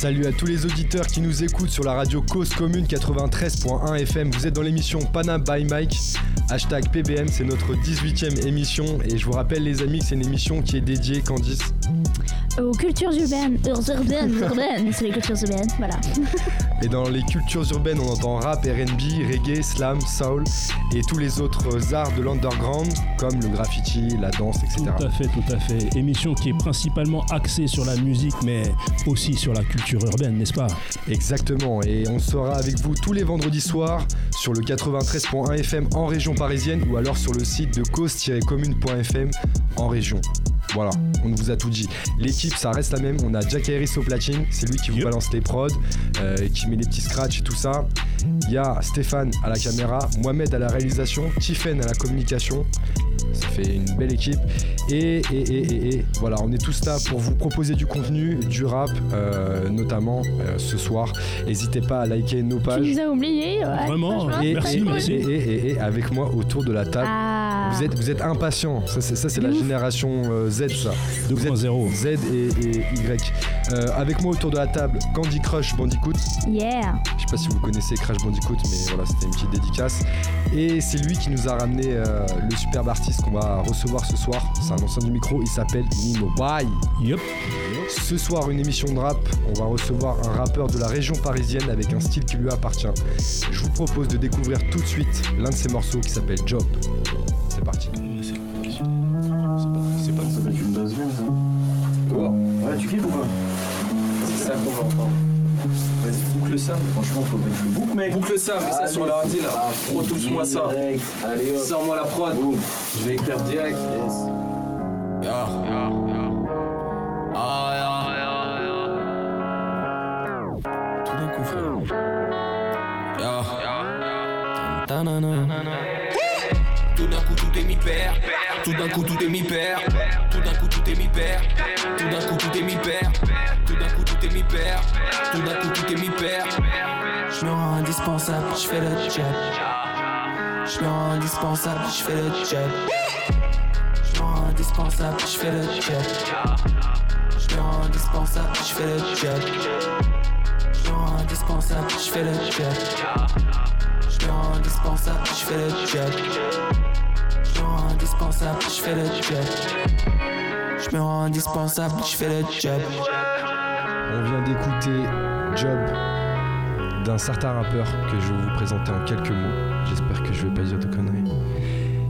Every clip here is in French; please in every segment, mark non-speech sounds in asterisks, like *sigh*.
Salut à tous les auditeurs qui nous écoutent sur la radio Cause Commune 93.1 FM. Vous êtes dans l'émission Panam by Mike. Hashtag PBM, c'est notre 18e émission. Et je vous rappelle, les amis, que c'est une émission qui est dédiée, Candice Aux cultures urbaines. Urbaines, urbaines. C'est les cultures urbaines, voilà. *laughs* Et dans les cultures urbaines, on entend rap, RB, reggae, slam, soul et tous les autres arts de l'underground, comme le graffiti, la danse, etc. Tout à fait, tout à fait. Émission qui est principalement axée sur la musique, mais aussi sur la culture urbaine, n'est-ce pas? Exactement, et on sera avec vous tous les vendredis soirs sur le 93.1 FM en région parisienne ou alors sur le site de cause-commune.fm en région. Voilà, on vous a tout dit. L'équipe, ça reste la même. On a Jack Harris au platine, c'est lui qui vous Yep. balance les prods, euh, qui met les petits scratchs et tout ça. Il y a Stéphane à la caméra, Mohamed à la réalisation, Tiffen à la communication. Ça fait une belle équipe. Et, et, et, et, et, voilà, on est tous là pour vous proposer du contenu, du rap, euh, notamment euh, ce soir. N'hésitez pas à liker nos Tu pages. nous as oubliés. ouais, Vraiment, Merci, et- merci. et- et- et avec moi autour de la table. Ah. Vous êtes, vous êtes impatients, ça c'est, ça, c'est la génération euh, Z ça. Vous êtes 2.0. Z et, et Y. Euh, avec moi autour de la table, Candy Crush Bandicoot. Yeah. Je sais pas si vous connaissez Crash Bandicoot, mais voilà, c'était une petite dédicace. Et c'est lui qui nous a ramené euh, le superbe artiste qu'on va recevoir ce soir. C'est un ancien du micro, il s'appelle Nino Bye. Yup. Ce soir, une émission de rap. On va recevoir un rappeur de la région parisienne avec un style qui lui appartient. Je vous propose de découvrir tout de suite l'un de ses morceaux qui s'appelle Job. Ça. Franchement, faut mettre le boucle, mec. Boucle ça, mets ça sur l'ordi là. Pro tous moi ça. Direct. Allez, hop. Sors-moi la prod. Boum. Je vais écrire direct. Yes. Ah. Tout d'un coup, frère. Tout d'un coup, tout est mi-père. Tout d'un coup, tout est mi-père. Indispensable, je fais le job. Je me rends indispensable, je fais le job. Je me rends indispensable, je fais le job. Je me rends indispensable, je fais le job. Je me rends indispensable, je fais le job. Je me rends indispensable, je fais le job. Je me rends indispensable, je fais le job. Je me rends indispensable, je fais le job. On vient d'écouter Job d'un certain rappeur que je vais vous présenter en quelques mots. J'espère que je vais pas dire de conneries.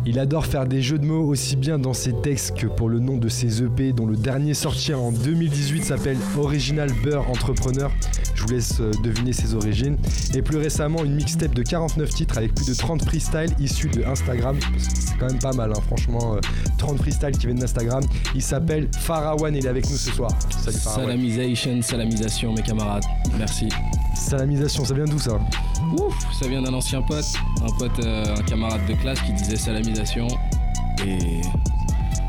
Il adore faire des jeux de mots aussi bien dans ses textes que pour le nom de ses EP dont le dernier sorti en 2018 s'appelle Original Beurre Entrepreneur. Je vous laisse euh, deviner ses origines. Et plus récemment une mixtape de 49 titres avec plus de 30 freestyles issus de Instagram. C'est quand même pas mal hein, franchement. euh, 30 freestyles qui viennent d'Instagram. Il s'appelle Farawan, il est avec nous ce soir. Salut Farawan. Salamisation, salamisation, mes camarades. Merci. Salamisation, ça vient d'où ça Ouf, ça vient d'un ancien pote, un pote, euh, un camarade de classe qui disait salamisation. Et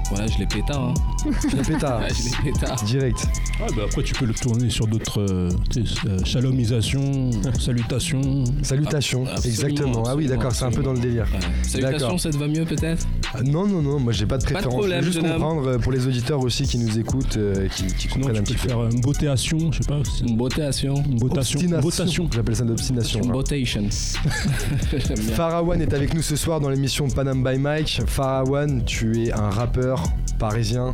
voilà, je l'ai pétard. Hein. *laughs* Le pétard, Ouais, je l'ai pétard. direct. Ouais, bah après, tu peux le tourner sur d'autres. euh, euh, chalomisation, *laughs* salutations. Salutations, Ah, absolument, exactement. Ah oui, d'accord, c'est un peu dans le délire. Ouais. Salutations, D'accord. ça te va mieux peut-être? Ah, non, non, non, moi j'ai pas de Pas de préférence. problème, je veux juste comprendre euh, pour les auditeurs aussi qui nous écoutent, euh, qui, qui Sinon, comprennent un tu peux petit peu. faire une beautéation, je sais pas. Une botation. Une botation. J'appelle ça une obstination. Une hein. botation. *laughs* Farawan est avec nous ce soir dans l'émission Panam by Mike. Farawan, tu es un rappeur parisien.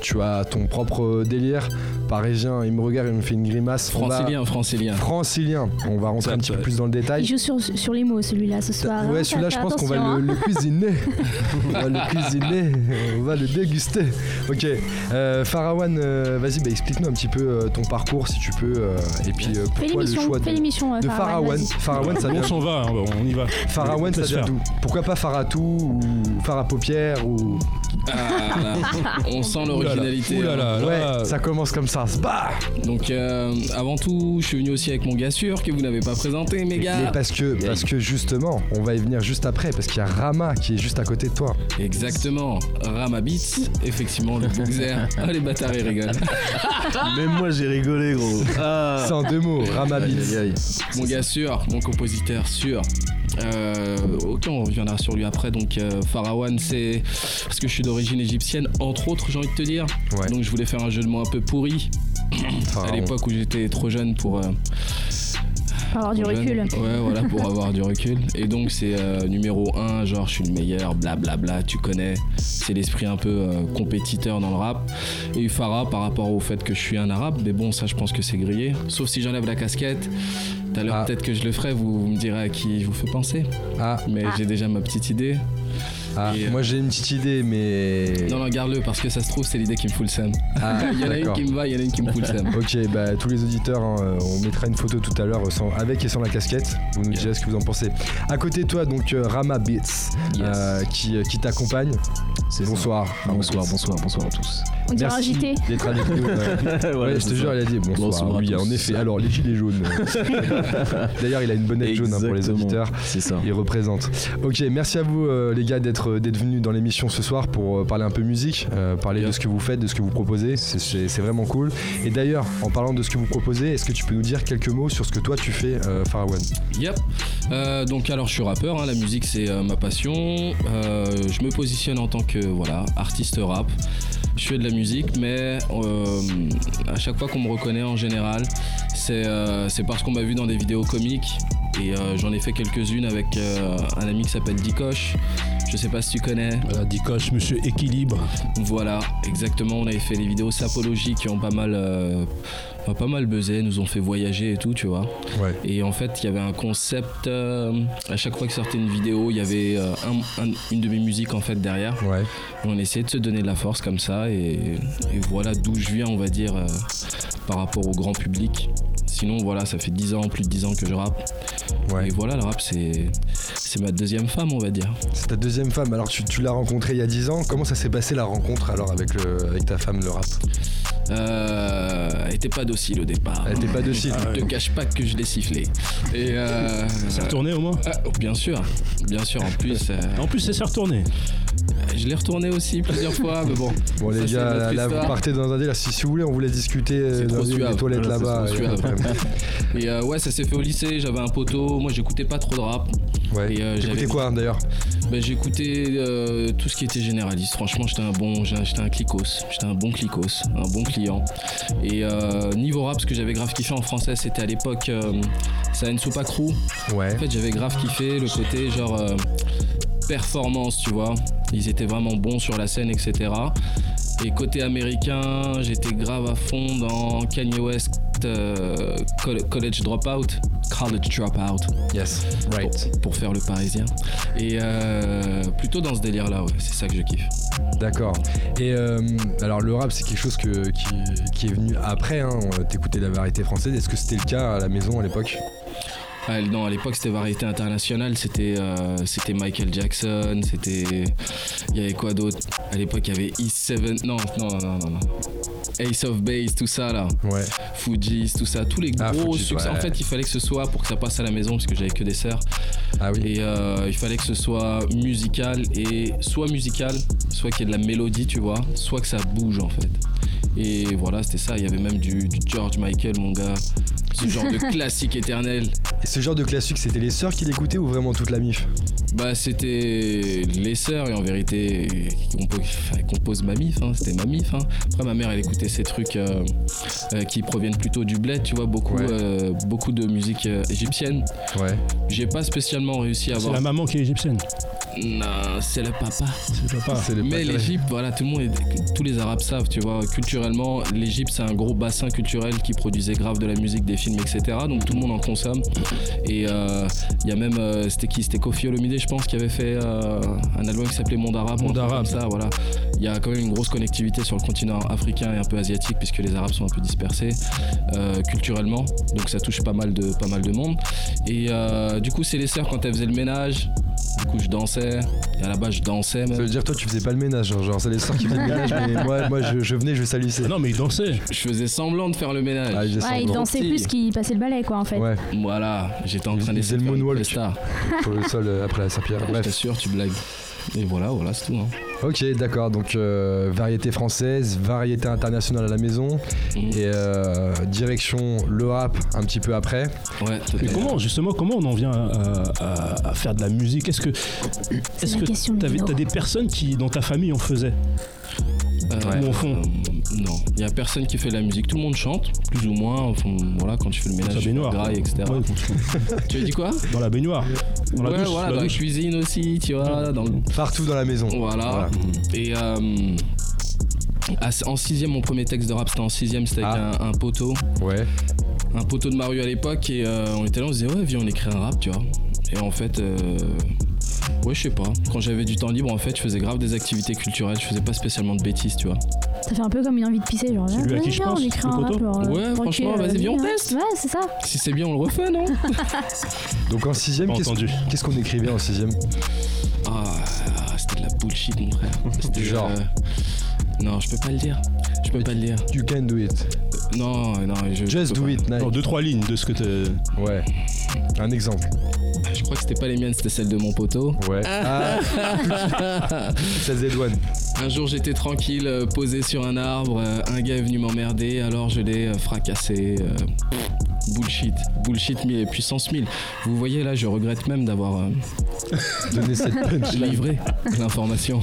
Tu as ton propre délire. Parisien, il me regarde, il me fait une grimace. Va- Francilien, francilien. Francilien. On va rentrer un petit peu plus dans le détail. Il joue sur, sur les mots celui-là ce soir. hein, Ouais, celui-là, je pense qu'on va le, hein. le cuisiner. *laughs* on va le cuisiner, on va le déguster. Ok, euh, Farawan, euh, vas-y, bah, explique-nous un petit peu euh, ton parcours, si tu peux, euh, et puis euh, Fais pourquoi le choix fais de, euh, Farawan. ça vient On s'en va, hein, bah, on y va. Farawan, ça vient d'où? Pourquoi pas Faratou ou Farah Paupière ou Ah, là. On sent l'originalité. Ouh là hein. là, Ouais, ça commence comme ça. Bah Donc, euh, avant tout, je suis venu aussi avec mon gars sûr que vous n'avez pas présenté, mes Mais gars. parce que, parce que justement, on va y venir juste après, parce qu'il y a Rama qui est juste à côté de toi. Exactement. Rama Beats, effectivement, le boxer. Ah, *laughs* les bâtards, ils rigolent. *laughs* Même moi, j'ai rigolé, gros. Ah. C'est en deux mots, Rama Beats. Mon gars sûr, mon compositeur sûr. Euh, ok, on reviendra sur lui après. Donc, euh, Pharawan, c'est parce que je suis d'origine égyptienne, entre autres, j'ai envie de te dire. Ouais. Donc, je voulais faire un jeu de mots un peu pourri. Enfin, À l'époque où j'étais trop jeune pour. euh, Pour avoir du jeune. recul. Ouais, voilà, pour *laughs* avoir du recul. Et donc, c'est euh, numéro 1, genre, je suis le meilleur, blablabla, tu connais. C'est l'esprit un peu euh, compétiteur dans le rap. Et Farah, par rapport au fait que je suis un arabe, mais bon, ça, je pense que c'est grillé. Sauf si j'enlève la casquette. À l'heure, Ah. peut-être que je le ferai, vous, vous me direz à qui je vous fais penser. Ah, Mais Ah. j'ai déjà ma petite idée. ah, Et, euh, moi j'ai une petite idée, mais. Non, non, garde-le, parce que ça se trouve, c'est l'idée qui me fout le seum. Ah, *laughs* Il y en a une qui me va, il y en a une qui me fout le seum. Ok, bah tous les auditeurs, hein, euh, on mettra une photo tout à l'heure sans- avec et sans la casquette. Vous nous Yeah. direz ce que vous en pensez. À côté de toi, donc euh, Rama Beats, Yes. euh, qui, qui t'accompagne. Bonsoir. Bonsoir, bonsoir, bonsoir à tous. On dirait Merci agité. d'être avec nous. euh. Ouais, je te jure, il a dit bonsoir. Oui, en effet. Alors, les gilets jaunes. *laughs* D'ailleurs, il a une bonnette jaune hein, pour les auditeurs. C'est ça. Il représente. Ok, merci à vous euh, les gars d'être d'être venus dans l'émission ce soir pour euh, parler un peu musique, euh, parler de ce que vous faites, de ce que vous proposez. C'est- vraiment cool. Et d'ailleurs, en parlant de ce que vous proposez, est-ce que tu peux nous dire quelques mots sur ce que toi tu fais, euh, Farwan Yep. Euh, donc alors je suis rappeur, hein, la musique c'est euh, ma passion. Euh, je me positionne en tant que voilà artiste rap. Je fais de la musique, mais euh, à chaque fois qu'on me reconnaît en général, c'est euh, c'est parce qu'on m'a vu dans des vidéos comiques. Et euh, j'en ai fait quelques-unes avec euh, un ami qui s'appelle Dikosh. Je sais pas si tu connais. Voilà, Dikoche, Monsieur Équilibre. Voilà, exactement. On avait fait les vidéos sapologie qui ont pas mal, euh, pas mal buzzé, nous ont fait voyager et tout, tu vois. Ouais. Et en fait, il y avait un concept. euh, à chaque fois que sortait une vidéo, il y avait euh, un- un- une de mes musiques en fait derrière. Ouais. On essayait de se donner de la force comme ça. Et, et voilà d'où je viens, on va dire, euh, par rapport au grand public. Sinon, voilà, ça fait 10 ans, plus de 10 ans que je rappe. Ouais. Et voilà, le rap, c'est c'est ma deuxième femme, on va dire. C'est ta deuxième femme. Alors, tu, tu l'as rencontrée il y a 10 ans. Comment ça s'est passé la rencontre alors avec, le, avec ta femme, le rap? Euh, elle était pas docile au départ. Elle était pas docile. Je te cache pas que je l'ai sifflé. Et euh, C'est retourné au moins? Ah, bien sûr, bien sûr. En plus, euh, *laughs* En plus, c'est s'est retourné. Je l'ai retourné aussi plusieurs fois, mais bon. *laughs* Bon, les Ça, gars, là, vous partez dans un délire. Si, si vous voulez, on voulait discuter euh, dans une suave. toilettes là-bas. problème. *laughs* Et euh, ouais, ça s'est fait au lycée. J'avais un poteau. Moi, j'écoutais pas trop de rap. Ouais. Et, euh, j'avais- quoi d'ailleurs? Ben, j'écoutais euh, tout ce qui était généraliste. Franchement, j'étais un bon, j'étais un clicos. J'étais un bon clicos, un bon client. Et euh, niveau rap, ce que j'avais grave kiffé en français, c'était à l'époque euh, Saen Soupa Crew. Ouais. En fait, j'avais grave kiffé le côté genre euh, performance, tu vois. Ils étaient vraiment bons sur la scène, etc. Et côté américain, j'étais grave à fond dans Kanye West, euh, Col- College Dropout, College Dropout, Yes. Right. pour, pour faire le parisien. Et euh, plutôt dans ce délire-là, ouais, c'est ça que je kiffe. D'accord. Et euh, alors le rap c'est quelque chose que, qui, qui est venu après, hein. t'écoutais la variété française, est-ce que c'était le cas à la maison à l'époque? Ah, non, à l'époque c'était variété internationale, c'était euh, c'était Michael Jackson, c'était. Il y avait quoi d'autre? À l'époque il y avait East Seven. Non, non, non, non, non. Ace of Base, tout ça là. Ouais. Fujis, tout ça, tous les Ah, gros Fujis, succès. ouais. En fait, il fallait que ce soit pour que ça passe à la maison parce que j'avais que des sœurs. Ah oui. Et euh, il fallait que ce soit musical et soit musical, soit qu'il y ait de la mélodie, tu vois, soit que ça bouge en fait. Et voilà, c'était ça. Il y avait même du, du George Michael, mon gars. Ce genre de *laughs* classique éternel. Et ce genre de classique c'était les sœurs qui l'écoutaient ou vraiment toute la mif Bah, c'était les sœurs et en vérité, qui enfin, composent ma mif. hein, c'était ma mif. hein. Après, ma mère, elle écoutait ces trucs euh, euh, qui proviennent plutôt du bled, tu vois, beaucoup, Ouais. euh, beaucoup de musique euh, égyptienne. Ouais. J'ai pas spécialement réussi à C'est avoir. la maman qui est égyptienne. Non, c'est le papa. C'est le papa. C'est le Mais l'Égypte, voilà, tout le monde, est- tous les Arabes savent, tu vois, culturellement, l'Égypte c'est un gros bassin culturel qui produisait grave de la musique, des films, etc. Donc tout le monde en consomme. Et euh, il y a même, euh, c'était qui? C'était Kofi Olomide, je pense, qui avait fait euh, un album qui s'appelait Monde Arabe. Monde Arabe. Comme ça, voilà. Il y a quand même une grosse connectivité sur le continent africain et un peu asiatique, puisque les Arabes sont un peu dispersés euh, culturellement. Donc ça touche pas mal de, pas mal de monde. Et euh, du coup, c'est les sœurs quand elles faisaient le ménage. Du coup, je dansais. Et à la base, je dansais même. Ça veut dire toi tu faisais pas le ménage, genre, genre, c'est les sœurs qui faisaient le ménage, mais *laughs* moi, moi je, je venais, je salissais. Ah non, mais il dansait. Je faisais semblant de faire le ménage. Ah, il faisait Ouais, il dansait plus qu'il passait le balai, quoi, en fait. Ouais, Voilà, j'étais en Il train faisait d'essayer le de faire une moonwalk. presta. sur le sol euh, après la serpillère. Je Bref. t'assure, tu blagues. Et voilà, voilà, c'est tout. hein. Ok, d'accord. Donc euh, variété française, variété internationale à la maison Mhm. et euh, direction le rap un petit peu après. Ouais, Mais totalement. comment, justement, comment on en vient à, à- à faire de la musique? Est-ce que, est-ce que t'as des personnes qui, dans ta famille, en faisaient? Euh, fond euh, Non, il y a personne qui fait de la musique. Tout le monde chante, plus ou moins. Voilà, quand tu fais le ménage, fais baignoire. graille, etc. Ouais, *laughs* Tu as dit quoi dans la baignoire. Dans la Ouais, douche. voilà, la dans la douche. cuisine aussi, tu vois. Dans le... Partout dans la maison. Voilà. Et euh, en sixième, mon premier texte de rap, c'était en sixième, c'était avec Ah. un, un poteau, Ouais. un poteau de Mario à l'époque. Et euh, on était là, on se disait, ouais, viens, on écrit un rap, tu vois. Et en fait, euh, ouais, je sais pas. Quand j'avais du temps libre, en fait, je faisais grave des activités culturelles. Je faisais pas spécialement de bêtises, tu vois. Ça fait un peu comme une envie de pisser, genre. C'est lui à qui je pense, on écrit le un rap, genre, euh, Ouais, franchement, vas-y, viens, on hein. teste. Ouais, c'est ça. Si c'est bien, on le refait, non *laughs* Donc en sixième, Pas qu'est-ce entendu. qu'est-ce qu'on écrivait en sixième Ah, c'était de la bullshit, mon frère. *laughs* C'était Du genre. euh, Non, je peux pas le dire. Je peux pas le dire. You can do it. Non, non, je. Just do peux it, Non, Nike. deux, trois lignes de ce que tu. Ouais. Un exemple. Je crois que c'était pas les miennes, c'était celles de mon poteau. Ouais. Ah. *laughs* C'est Z1. Un jour j'étais tranquille, euh, posé sur un arbre, euh, un gars est venu m'emmerder, alors je l'ai euh, fracassé. bullshit, bullshit mi- puissance 1000. Vous voyez là, je regrette même d'avoir euh, *laughs* Donner cette punch. livré l'information.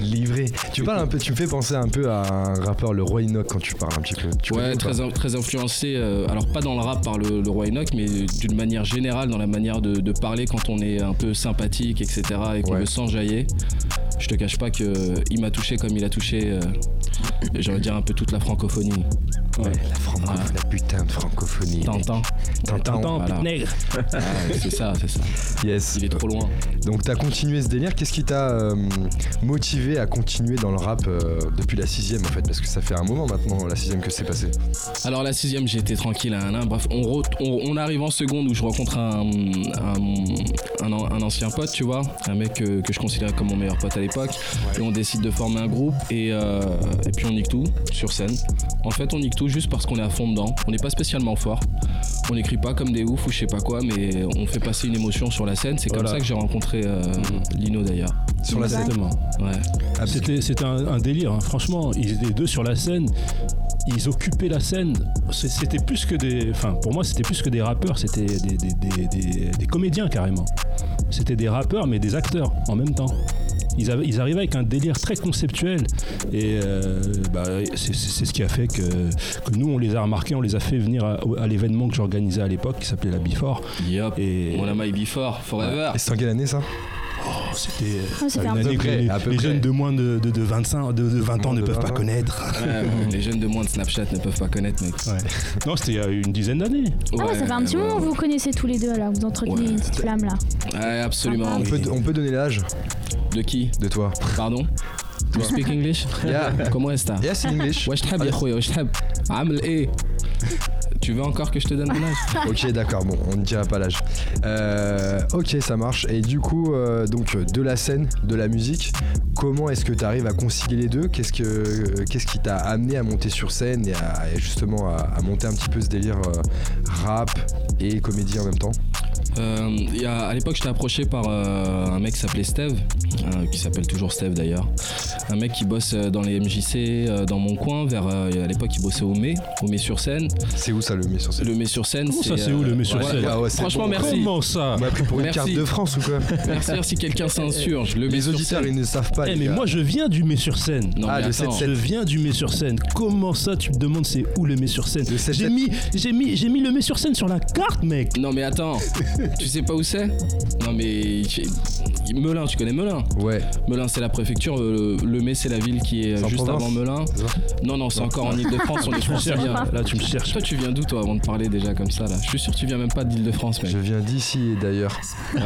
Livré. Tu parles un peu, tu me fais penser un peu à un rappeur, le Roi Enoch, quand tu parles un petit peu. Tu Ouais, très, in- très influencé, euh, alors pas dans le rap par le, le roi Enoch, mais d'une manière générale dans la manière de, de parler quand on est un peu sympathique, etc. et qu'on Ouais. veut s'enjailler. Je te cache pas que euh, il m'a touché comme il a touché, euh, de dire un peu toute la francophonie. Ouais, la francophonie, Voilà. la putain de francophonie. Tintin. Tintin. Attends, voilà. pute nègre. Ah, c'est ça, c'est ça. Yes. Il est trop loin. Donc t'as continué ce délire. Qu'est-ce qui t'a euh, motivé à continuer dans le rap euh, depuis la sixième en fait? Parce que ça fait un moment maintenant la sixième que c'est passé. Alors la sixième, j'étais tranquille à un an. Bref, on, re- on, on arrive en seconde où je rencontre un, un, un an- un ancien pote, tu vois, un mec euh, que je considérais comme mon meilleur pote à l'époque. Et on décide de former un groupe et, euh, et puis on nique tout sur scène. En fait, on nique tout juste parce qu'on est à fond dedans. On n'est pas spécialement fort. On n'écrit pas comme des oufs ou je sais pas quoi, mais on fait passer une émotion sur la scène. C'est comme Voilà. ça que j'ai rencontré euh, Lino d'ailleurs. Sur la scène. Exactement. Ouais. Ah, C'était c'était un, un délire, hein. franchement. Ils étaient deux sur la scène. Ils occupaient la scène. C'était plus que des. Enfin, pour moi, c'était plus que des rappeurs. C'était des, des- des- des- des comédiens carrément. C'était des rappeurs, mais des acteurs en même temps. Ils, avaient- ils arrivaient avec un délire très conceptuel. Et euh, bah, c'est ce qui a fait que, que nous, on les a remarqués, on les a fait venir à, à l'événement que j'organisais à l'époque, qui s'appelait la Before. Yup. Et Mon ami Before, Forever. Et c'est en quelle année ça? oh, c'était Ouais, ça fait une un année peu que près, les, à peu les près. jeunes de moins de, de, de 25, de, de 20 ans Moins ne de peuvent 20 pas ans. connaître. Ouais, les jeunes de moins de Snapchat ne peuvent pas connaître, mec. Ouais. Non, c'était il y a une dizaine d'années. Ah ouais, ça fait un petit ouais, moment que ouais. vous connaissez tous les deux là, vous entretenez Ouais. une petite flamme là. Ouais, absolument. Ah, on oui. peut, on peut donner l'âge De qui de toi. Pardon You speak English Yeah. Comment est-ce que Yes, in English. واش تحب يا خويا واش تحب عامل ايه Tu veux encore que je te donne mon âge *laughs* Ok, d'accord, bon, on ne dira pas l'âge. Euh, ok, ça marche. Et du coup, euh, donc de la scène, de la musique, comment est-ce que tu arrives à concilier les deux? Qu'est-ce que qu'est-ce qui t'a amené à monter sur scène et, à, justement à, monter un petit peu ce délire euh, rap et comédie en même temps? Euh, il y a- à l'époque, j'étais approché par euh, un mec qui s'appelait Steve, euh, qui s'appelle toujours Steve d'ailleurs. Un mec qui bosse dans les MJC euh, dans mon coin. Vers, euh, à l'époque, il bossait au Mai, au Mai sur scène. C'est où ça le met sur scène? Le Mai sur scène, Comment ça, c'est où, le Mai sur ouais, ouais, Ah ouais, Franchement, bon. merci. Comment ça? On m'a pris pour une Merci. carte de France ou quoi? Merci, merci. Quelqu'un s'insurge. Le Mai Les auditeurs, ils ne savent pas. Eh, mais gars. moi je viens du Mai sur scène. Non, Ah, mais le attends. 7-7. Je viens du Mai sur scène. Comment ça tu me demandes c'est où le Mai sur 7-7. J'ai mis, j'ai mis, j'ai mis le Mai sur scène sur la carte, mec. Non, mais attends. Tu sais pas où c'est Non, mais. Melun, tu connais Melun Ouais. Melun, c'est la préfecture. euh, Le Mai, c'est la ville qui est juste province avant Melun. Non, non, c'est encore en Ile-de-France. On est cherches. franciliens. Là tu me cherches. Toi, tu viens d'où, toi, avant de parler déjà comme ça, là Je suis sûr que tu viens même pas d'Île-de-France, mec. Je viens d'ici et d'ailleurs. Ouais,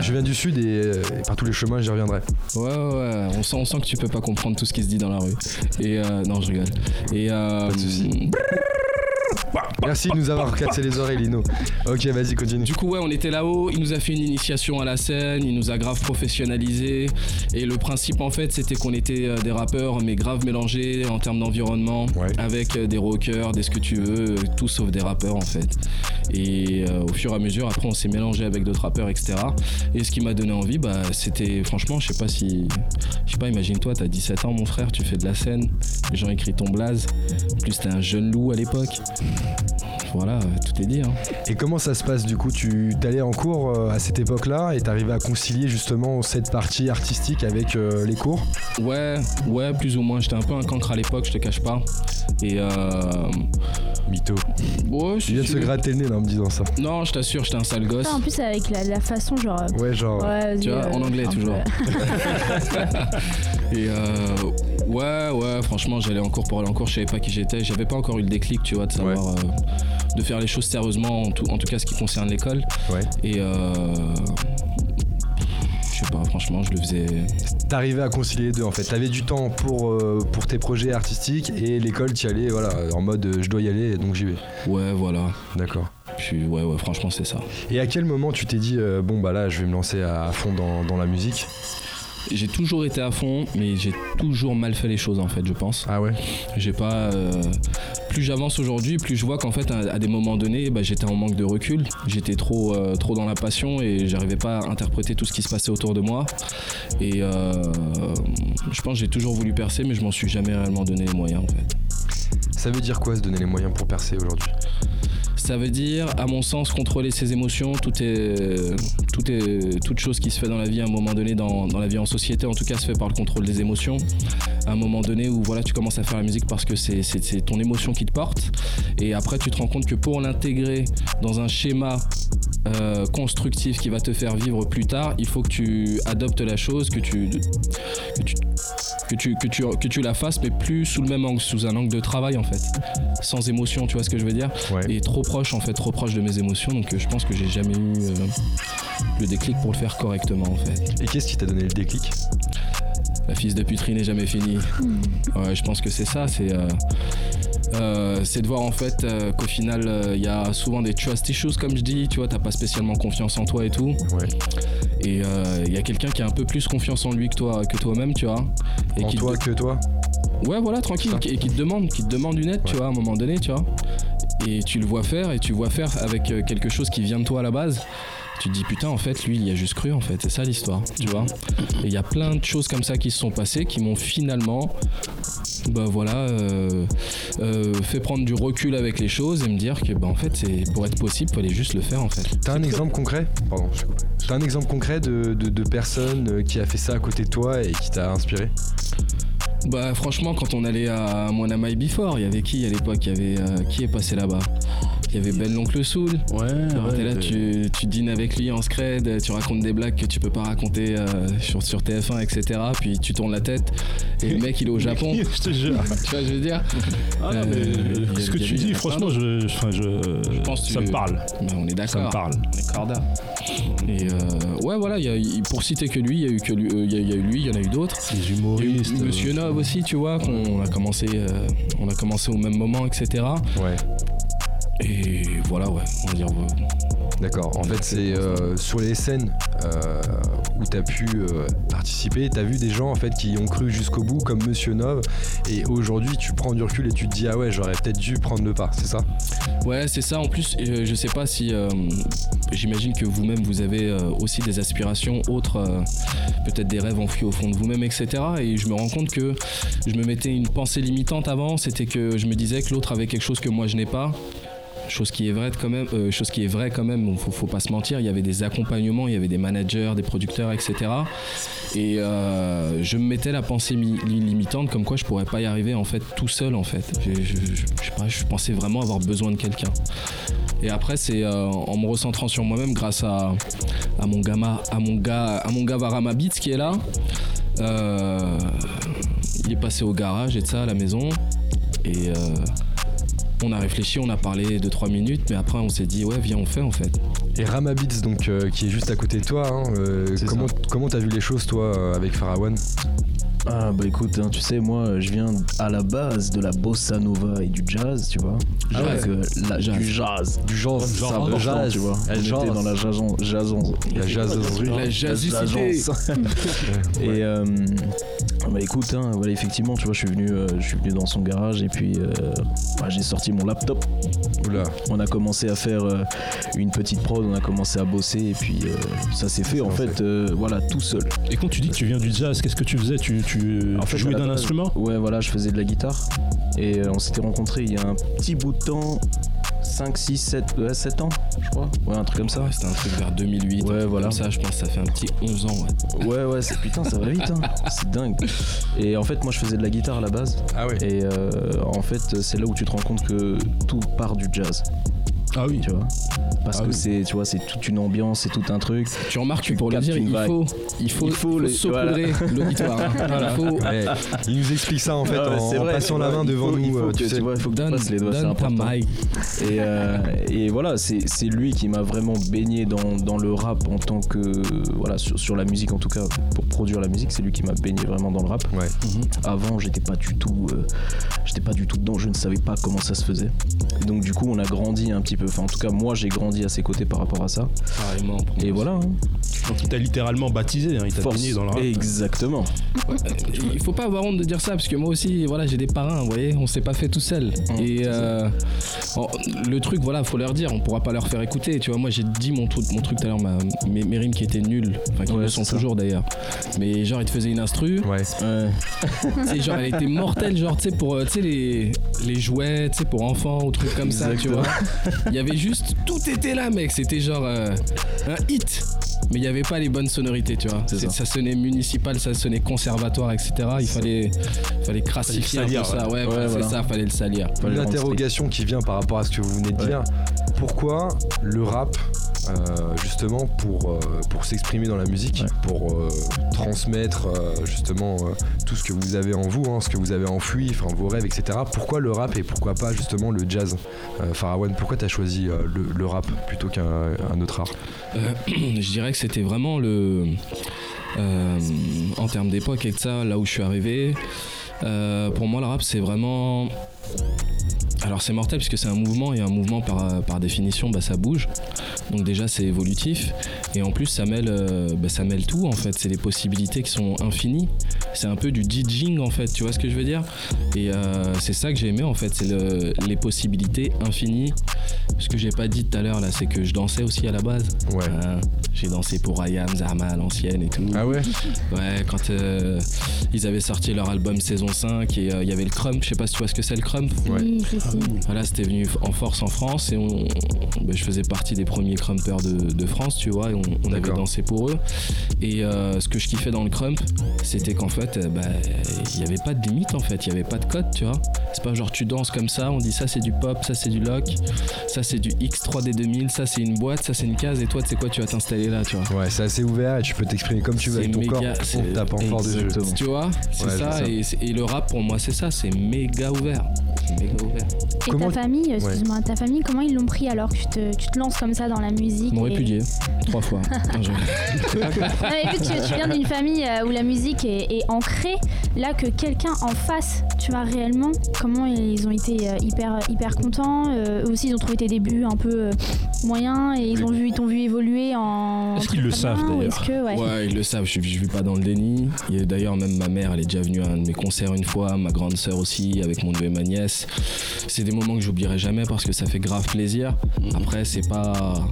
Je viens du sud et, euh, et par tous les chemins, j'y reviendrai. ouais, ouais, ouais. On sent, on sent que tu peux pas comprendre tout ce qui se dit dans la rue. Et euh, non, je rigole. Et euh, Pas de. Merci de nous avoir cassé les oreilles, Lino. Ok, vas-y, continue. Du coup, ouais, on était là-haut. Il nous a fait une initiation à la scène. Il nous a grave professionnalisé. Et le principe, en fait, c'était qu'on était euh, des rappeurs, mais grave mélangés en termes d'environnement, Ouais. avec euh, des rockers, des ce que tu veux, tout sauf des rappeurs, en fait. Et euh, au fur et à mesure, après, on s'est mélangé avec d'autres rappeurs, etc. Et ce qui m'a donné envie, bah, c'était, franchement, je sais pas si, je sais pas, imagine-toi, t'as 17 ans, mon frère, tu fais de la scène, les gens écrivent ton blaze. En plus, t'es un jeune loup à l'époque. Voilà, tout est dit. hein. Et comment ça se passe du coup? Tu t'allais en cours euh, à cette époque-là et t'arrivais à concilier justement cette partie artistique avec euh, les cours? Ouais, ouais, plus ou moins. J'étais un peu un cancre à l'époque, je te cache pas. Et euh, Mytho. ouais, Tu viens de se gratter le nez là en me disant ça. Non, je t'assure, j'étais un sale gosse. En plus, avec la, la façon, genre. euh, Ouais, genre. Ouais, Tu vois, euh, en anglais, toujours. *laughs* Et euh, ouais, ouais, franchement, j'allais en cours pour aller en cours, je savais pas qui j'étais. J'avais pas encore eu le déclic, tu vois, de savoir. euh, de faire les choses sérieusement, en tout, en tout cas ce qui concerne l'école. Ouais. Et euh, je sais pas, franchement, je le faisais. T'arrivais à concilier les deux en fait. T'avais du temps pour, euh, pour tes projets artistiques et l'école, t'y allais voilà, en mode euh, je dois y aller donc j'y vais. Ouais, voilà. D'accord. Puis ouais, ouais, franchement, c'est ça. Et à quel moment tu t'es dit bon bah là je vais me lancer à, à fond dans, dans la musique? J'ai toujours été à fond, mais j'ai toujours mal fait les choses en fait, je pense. Ah ouais J'ai pas. euh, plus j'avance aujourd'hui, plus je vois qu'en fait, à, à des moments donnés, bah, j'étais en manque de recul. J'étais trop, euh, trop dans la passion et j'arrivais pas à interpréter tout ce qui se passait autour de moi. Et euh, je pense que j'ai toujours voulu percer, mais je m'en suis jamais réellement donné les moyens en fait. Ça veut dire quoi se donner les moyens pour percer aujourd'hui? Ça veut dire, à mon sens, contrôler ses émotions. Tout est, tout est, toute chose qui se fait dans la vie à un moment donné, dans, la vie en société, en tout cas, se fait par le contrôle des émotions. À un moment donné où voilà, tu commences à faire la musique parce que c'est, ton émotion qui te porte. Et après, tu te rends compte que pour l'intégrer dans un schéma euh, constructif qui va te faire vivre plus tard, il faut que tu adoptes la chose, que tu, que tu, que tu, que tu la fasses, mais plus sous le même angle, sous un angle de travail en fait. Sans émotion, tu vois ce que je veux dire Ouais. et trop proche en fait, trop proche de mes émotions. Donc euh, je pense que j'ai jamais eu euh, le déclic pour le faire correctement en fait. Et qu'est-ce qui t'a donné le déclic? La fils de puterie n'est jamais finie. Ouais, je pense que c'est ça, c'est euh, euh, c'est de voir en fait euh, qu'au final euh, il y a souvent des trust issues comme je dis, tu vois, t'as pas spécialement confiance en toi et tout. Ouais. Et euh, il y a quelqu'un qui a un peu plus confiance en lui que toi, que toi-même, tu vois. Et En qui te- toi que toi Ouais, voilà, tranquille, Ça. et qui te demande, qui te demande une aide, tu vois, à un moment donné, tu vois. Et tu le vois faire, et tu vois faire avec euh, quelque chose qui vient de toi à la base. Tu te dis putain, en fait, lui, il y a juste cru, en fait, c'est ça l'histoire, tu vois. Et il y a plein de choses comme ça qui se sont passées, qui m'ont finalement, bah voilà, euh, euh, fait prendre du recul avec les choses et me dire que, bah en fait, c'est pour être possible, fallait juste le faire, en fait. T'as un exemple concret? Pardon, je. T'as un exemple concret de, de, de personne qui a fait ça à côté de toi et qui t'a inspiré? Bah franchement quand on allait à Mon Am I Before, il y avait qui à l'époque? Il y avait euh, qui est passé là-bas? Il y avait Ben l'oncle Soul. Ouais, Alors, t'es ouais, là, tu, tu dînes avec lui en scred, tu racontes des blagues que tu peux pas raconter euh, sur, sur TF1, etc. Puis tu tournes la tête et le mec il est au *laughs* Japon. tu je te jure. *laughs* vois ce que je veux dire? Ah non, Euh, mais ce que tu dis, franchement, je, je, pense ça tu- me parle. Bah, On est Ça me d'accord. parle. On est corda. Et euh, ouais voilà, y a- pour citer que lui, il y a eu que lui, il y a- eu lui, il y en a eu d'autres. Les humoristes. Monsieur Nov aussi, tu vois, qu'on a commencé, euh, on a commencé au même moment, etc. Ouais. Et voilà, ouais, on va dire. ouais. D'accord. En fait, c'est euh, sur les scènes euh, où tu as pu euh, participer, tu as vu des gens en fait qui ont cru jusqu'au bout, comme Monsieur Nov, et aujourd'hui tu prends du recul et tu te dis ah ouais, j'aurais peut-être dû prendre le pas, c'est ça? Ouais, c'est ça. En plus, je sais pas si. J'imagine que vous-même, vous avez aussi des aspirations autres, peut-être des rêves enfouis au fond de vous-même, etc. Et je me rends compte que je me mettais une pensée limitante avant. C'était que je me disais que l'autre avait quelque chose que moi je n'ai pas. Chose qui est vraie quand même, euh, chose qui est vraie quand même, faut, pas se mentir, il y avait des accompagnements, il y avait des managers, des producteurs, etc. Et euh, je me mettais la pensée mi- li- limitante comme quoi je pourrais pas y arriver en fait tout seul en fait. Je, pensais vraiment avoir besoin de quelqu'un. Et après c'est euh, en me recentrant sur moi-même grâce à, mon gamma, à mon gars, à mon gars Varama Beats qui est là. Euh, il est passé au garage et de ça à la maison et on a réfléchi, on a parlé 2-3 minutes, mais après on s'est dit ouais viens on fait en fait. Et Ramabits, donc euh, qui est juste à côté de toi, hein, euh, comment comment t'as vu les choses toi euh, avec Farawan Ah bah écoute, hein, tu sais, moi je viens à la base de la bossa nova et du jazz, tu vois. Ah Donc, ouais. euh, la- Jazz. Du jazz. Du genre, important, jazz, tu vois. jazz. était dans la jason, jason. La *laughs* jazzerie. La jazzicité. jazz. *laughs* Et euh, bah écoute, hein, voilà, effectivement, tu vois, je suis venu, euh, je suis venu dans son garage et puis euh, bah, j'ai sorti mon laptop. Oula. On a commencé à faire euh, une petite prod, on a commencé à bosser et puis euh, ça s'est fait en fait, euh, voilà, tout seul. Et quand tu dis que tu viens du jazz, qu'est-ce que tu faisais? Tu, tu, En tu fait, jouais d'un instrument? Ouais, voilà, je faisais de la guitare et euh, on s'était rencontrés il y a un petit bout de temps 5, 6, 7, ouais, 7 ans, je crois. Ouais, un truc comme ça. Ouais, C'était un truc vers 2008. un Ouais, voilà. Comme ça, je pense que ça fait un petit 11 ans. Ouais. Ouais, ouais, c'est putain, ça va vite, hein. c'est dingue. Et en fait, moi je faisais de la guitare à la base. Ah ouais. Et euh, en fait, c'est là où tu te rends compte que tout part du jazz, Ah oui. tu vois. Parce Ah que oui. c'est, tu vois, c'est toute une ambiance, c'est tout un truc. Tu remarques que pour le dire, il faut, il faut, Il faut le- saupoudrer l'auditoire. *laughs* hein. Il faut. Ouais, il nous explique ça en fait Ah ouais, en, c'est en vrai, passant la main devant il nous. faut euh, que, tu tu sais. vois, il faut que tu passes les doigts, c'est important. Et, euh, et voilà, c'est c'est lui qui m'a vraiment baigné dans, dans le rap en tant que. Voilà, sur, sur la musique en tout cas, pour produire la musique, c'est lui qui m'a baigné vraiment dans le rap. Ouais. Avant, j'étais pas du tout. euh, j'étais pas du tout dedans, je ne savais pas comment ça se faisait. Donc, du coup, on a grandi un petit peu. Enfin, en tout cas, moi, j'ai grandi à ses côtés par rapport à ça. Pour Et voilà. hein. Donc il t'a littéralement baptisé, hein, il t'a baigné dans le rap. Exactement. Ouais, euh, il faut pas avoir honte de dire ça parce que moi aussi voilà j'ai des parrains vous voyez on s'est pas fait tout seul Mmh, et euh, bon, le truc voilà faut leur dire on pourra pas leur faire écouter tu vois moi j'ai dit mon, truc- mon truc tout à l'heure ma- mes, mes rimes qui étaient nulles enfin qui Ouais, le sont toujours d'ailleurs mais genre ils te faisaient une instru Ouais. Sais, genre elle était mortelle genre tu sais pour euh, tu sais les, les jouets tu sais pour enfants ou trucs comme ça tu vois y avait juste tout était là mec c'était genre euh, un hit mais il n'y avait pas les bonnes sonorités tu vois ça. ça sonnait municipal ça sonnait conservatoire etc il fallait fallait crassifier un peu salir, ça ouais, Ouais, ouais, voilà. c'est ça fallait le salir Fallait Une le rendre strict. interrogation qui vient par rapport à ce que vous venez de Ouais. dire. Pourquoi le rap, euh, justement, pour, euh, pour s'exprimer dans la musique, Ouais. pour euh, transmettre euh, justement euh, tout ce que vous avez en vous, hein, ce que vous avez enfoui, enfin vos rêves, etc. Pourquoi le rap et pourquoi pas justement le jazz? Euh, Pharaon, pourquoi t'as choisi euh, le, le rap plutôt qu'un un autre art? Euh, *clears throat* je dirais que c'était vraiment le. euh, en termes d'époque et de ça, là où je suis arrivé, euh, pour moi, le rap, c'est vraiment. Alors, c'est mortel puisque c'est un mouvement et un mouvement, par, par définition, bah, ça bouge. Donc, déjà, c'est évolutif. Et en plus, ça mêle, euh, bah, ça mêle tout en fait. C'est les possibilités qui sont infinies. C'est un peu du DJing en fait, tu vois ce que je veux dire? Et euh, c'est ça que j'ai aimé en fait, c'est le- les possibilités infinies. Ce que j'ai pas dit tout à l'heure là, c'est que je dansais aussi à la base. Ouais. Hein, j'ai dansé pour Ayam, Zarma à l'ancienne et tout. Ah ouais? Ouais, quand euh, ils avaient sorti leur album saison 5 et euh, il y avait le crump, je sais pas si tu vois ce que c'est le crump. Ouais. Si. Voilà, c'était venu en force en France et on, ben, je faisais partie des premiers crumpers de, de France, tu vois, et on, on avait dansé pour eux. Et euh, ce que je kiffais dans le crump, c'était qu'en fait, euh, bah, il n'y avait pas de limite en fait, il n'y avait pas de code, tu vois. C'est pas genre tu danses comme ça, on dit ça c'est du pop, ça c'est du lock, ça c'est du X3D 2000, ça c'est une boîte, ça c'est une case et toi tu sais quoi, tu vas t'installer là, tu vois. Ouais, c'est assez ouvert et tu peux t'exprimer comme tu veux avec ton méga- corps. en fort de jeu. Exactement. Tu vois, c'est Ouais, ça, et le rap pour moi c'est ça, c'est méga ouvert. Méga ouvert. Et Comment- ta famille, excuse-moi, ta famille, comment ils l'ont pris alors que tu te, tu te lances comme ça dans la musique Ils m'ont et- répudié trois fois. Non, je- *laughs* Non, mais vu que tu, tu viens d'une famille euh, où la musique est, est ancrée, là que quelqu'un en face, tu vois réellement comment ils ont été euh, hyper hyper contents. euh, eux aussi, ils ont trouvé tes débuts un peu euh, moyens et ils ont vu ils t'ont vu évoluer en. Est-ce qu'ils le savent, d'ailleurs que ouais? Ouais, ils le savent, je, je vis pas dans le déni. D'ailleurs, même ma mère, elle est déjà venue à un de mes concerts une fois, ma grande sœur aussi, avec mon neveu et ma nièce. C'est des moments que j'oublierai jamais parce que ça fait grave plaisir. Après, c'est pas.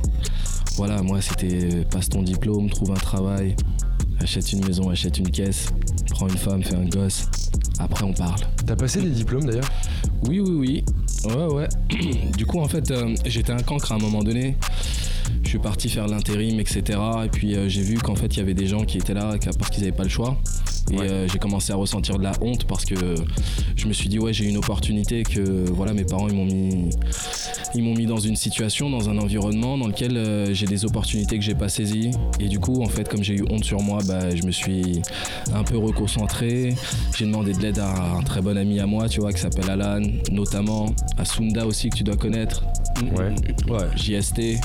Voilà, moi, c'était passe ton diplôme, trouve un travail, achète une maison, achète une caisse, prends une femme, fais un gosse. Après, on parle. T'as passé des diplômes d'ailleurs? Oui, oui, oui. Ouais, ouais. *clears throat* du coup, en fait, euh, j'étais un cancre à un moment donné. Je suis parti faire l'intérim, etc. Et puis euh, j'ai vu qu'en fait, il y avait des gens qui étaient là parce qu'ils n'avaient pas le choix. Et Ouais. euh, j'ai commencé à ressentir de la honte parce que je me suis dit, ouais, j'ai une opportunité que voilà, mes parents, ils m'ont mis, ils m'ont mis dans une situation, dans un environnement dans lequel euh, j'ai des opportunités que j'ai pas saisies. Et du coup, en fait, comme j'ai eu honte sur moi, bah, je me suis un peu reconcentré. J'ai demandé de l'aide à un très bon ami à moi, tu vois, qui s'appelle Alan, notamment à Sunda aussi, que tu dois connaître. Ouais. Ouais, JST.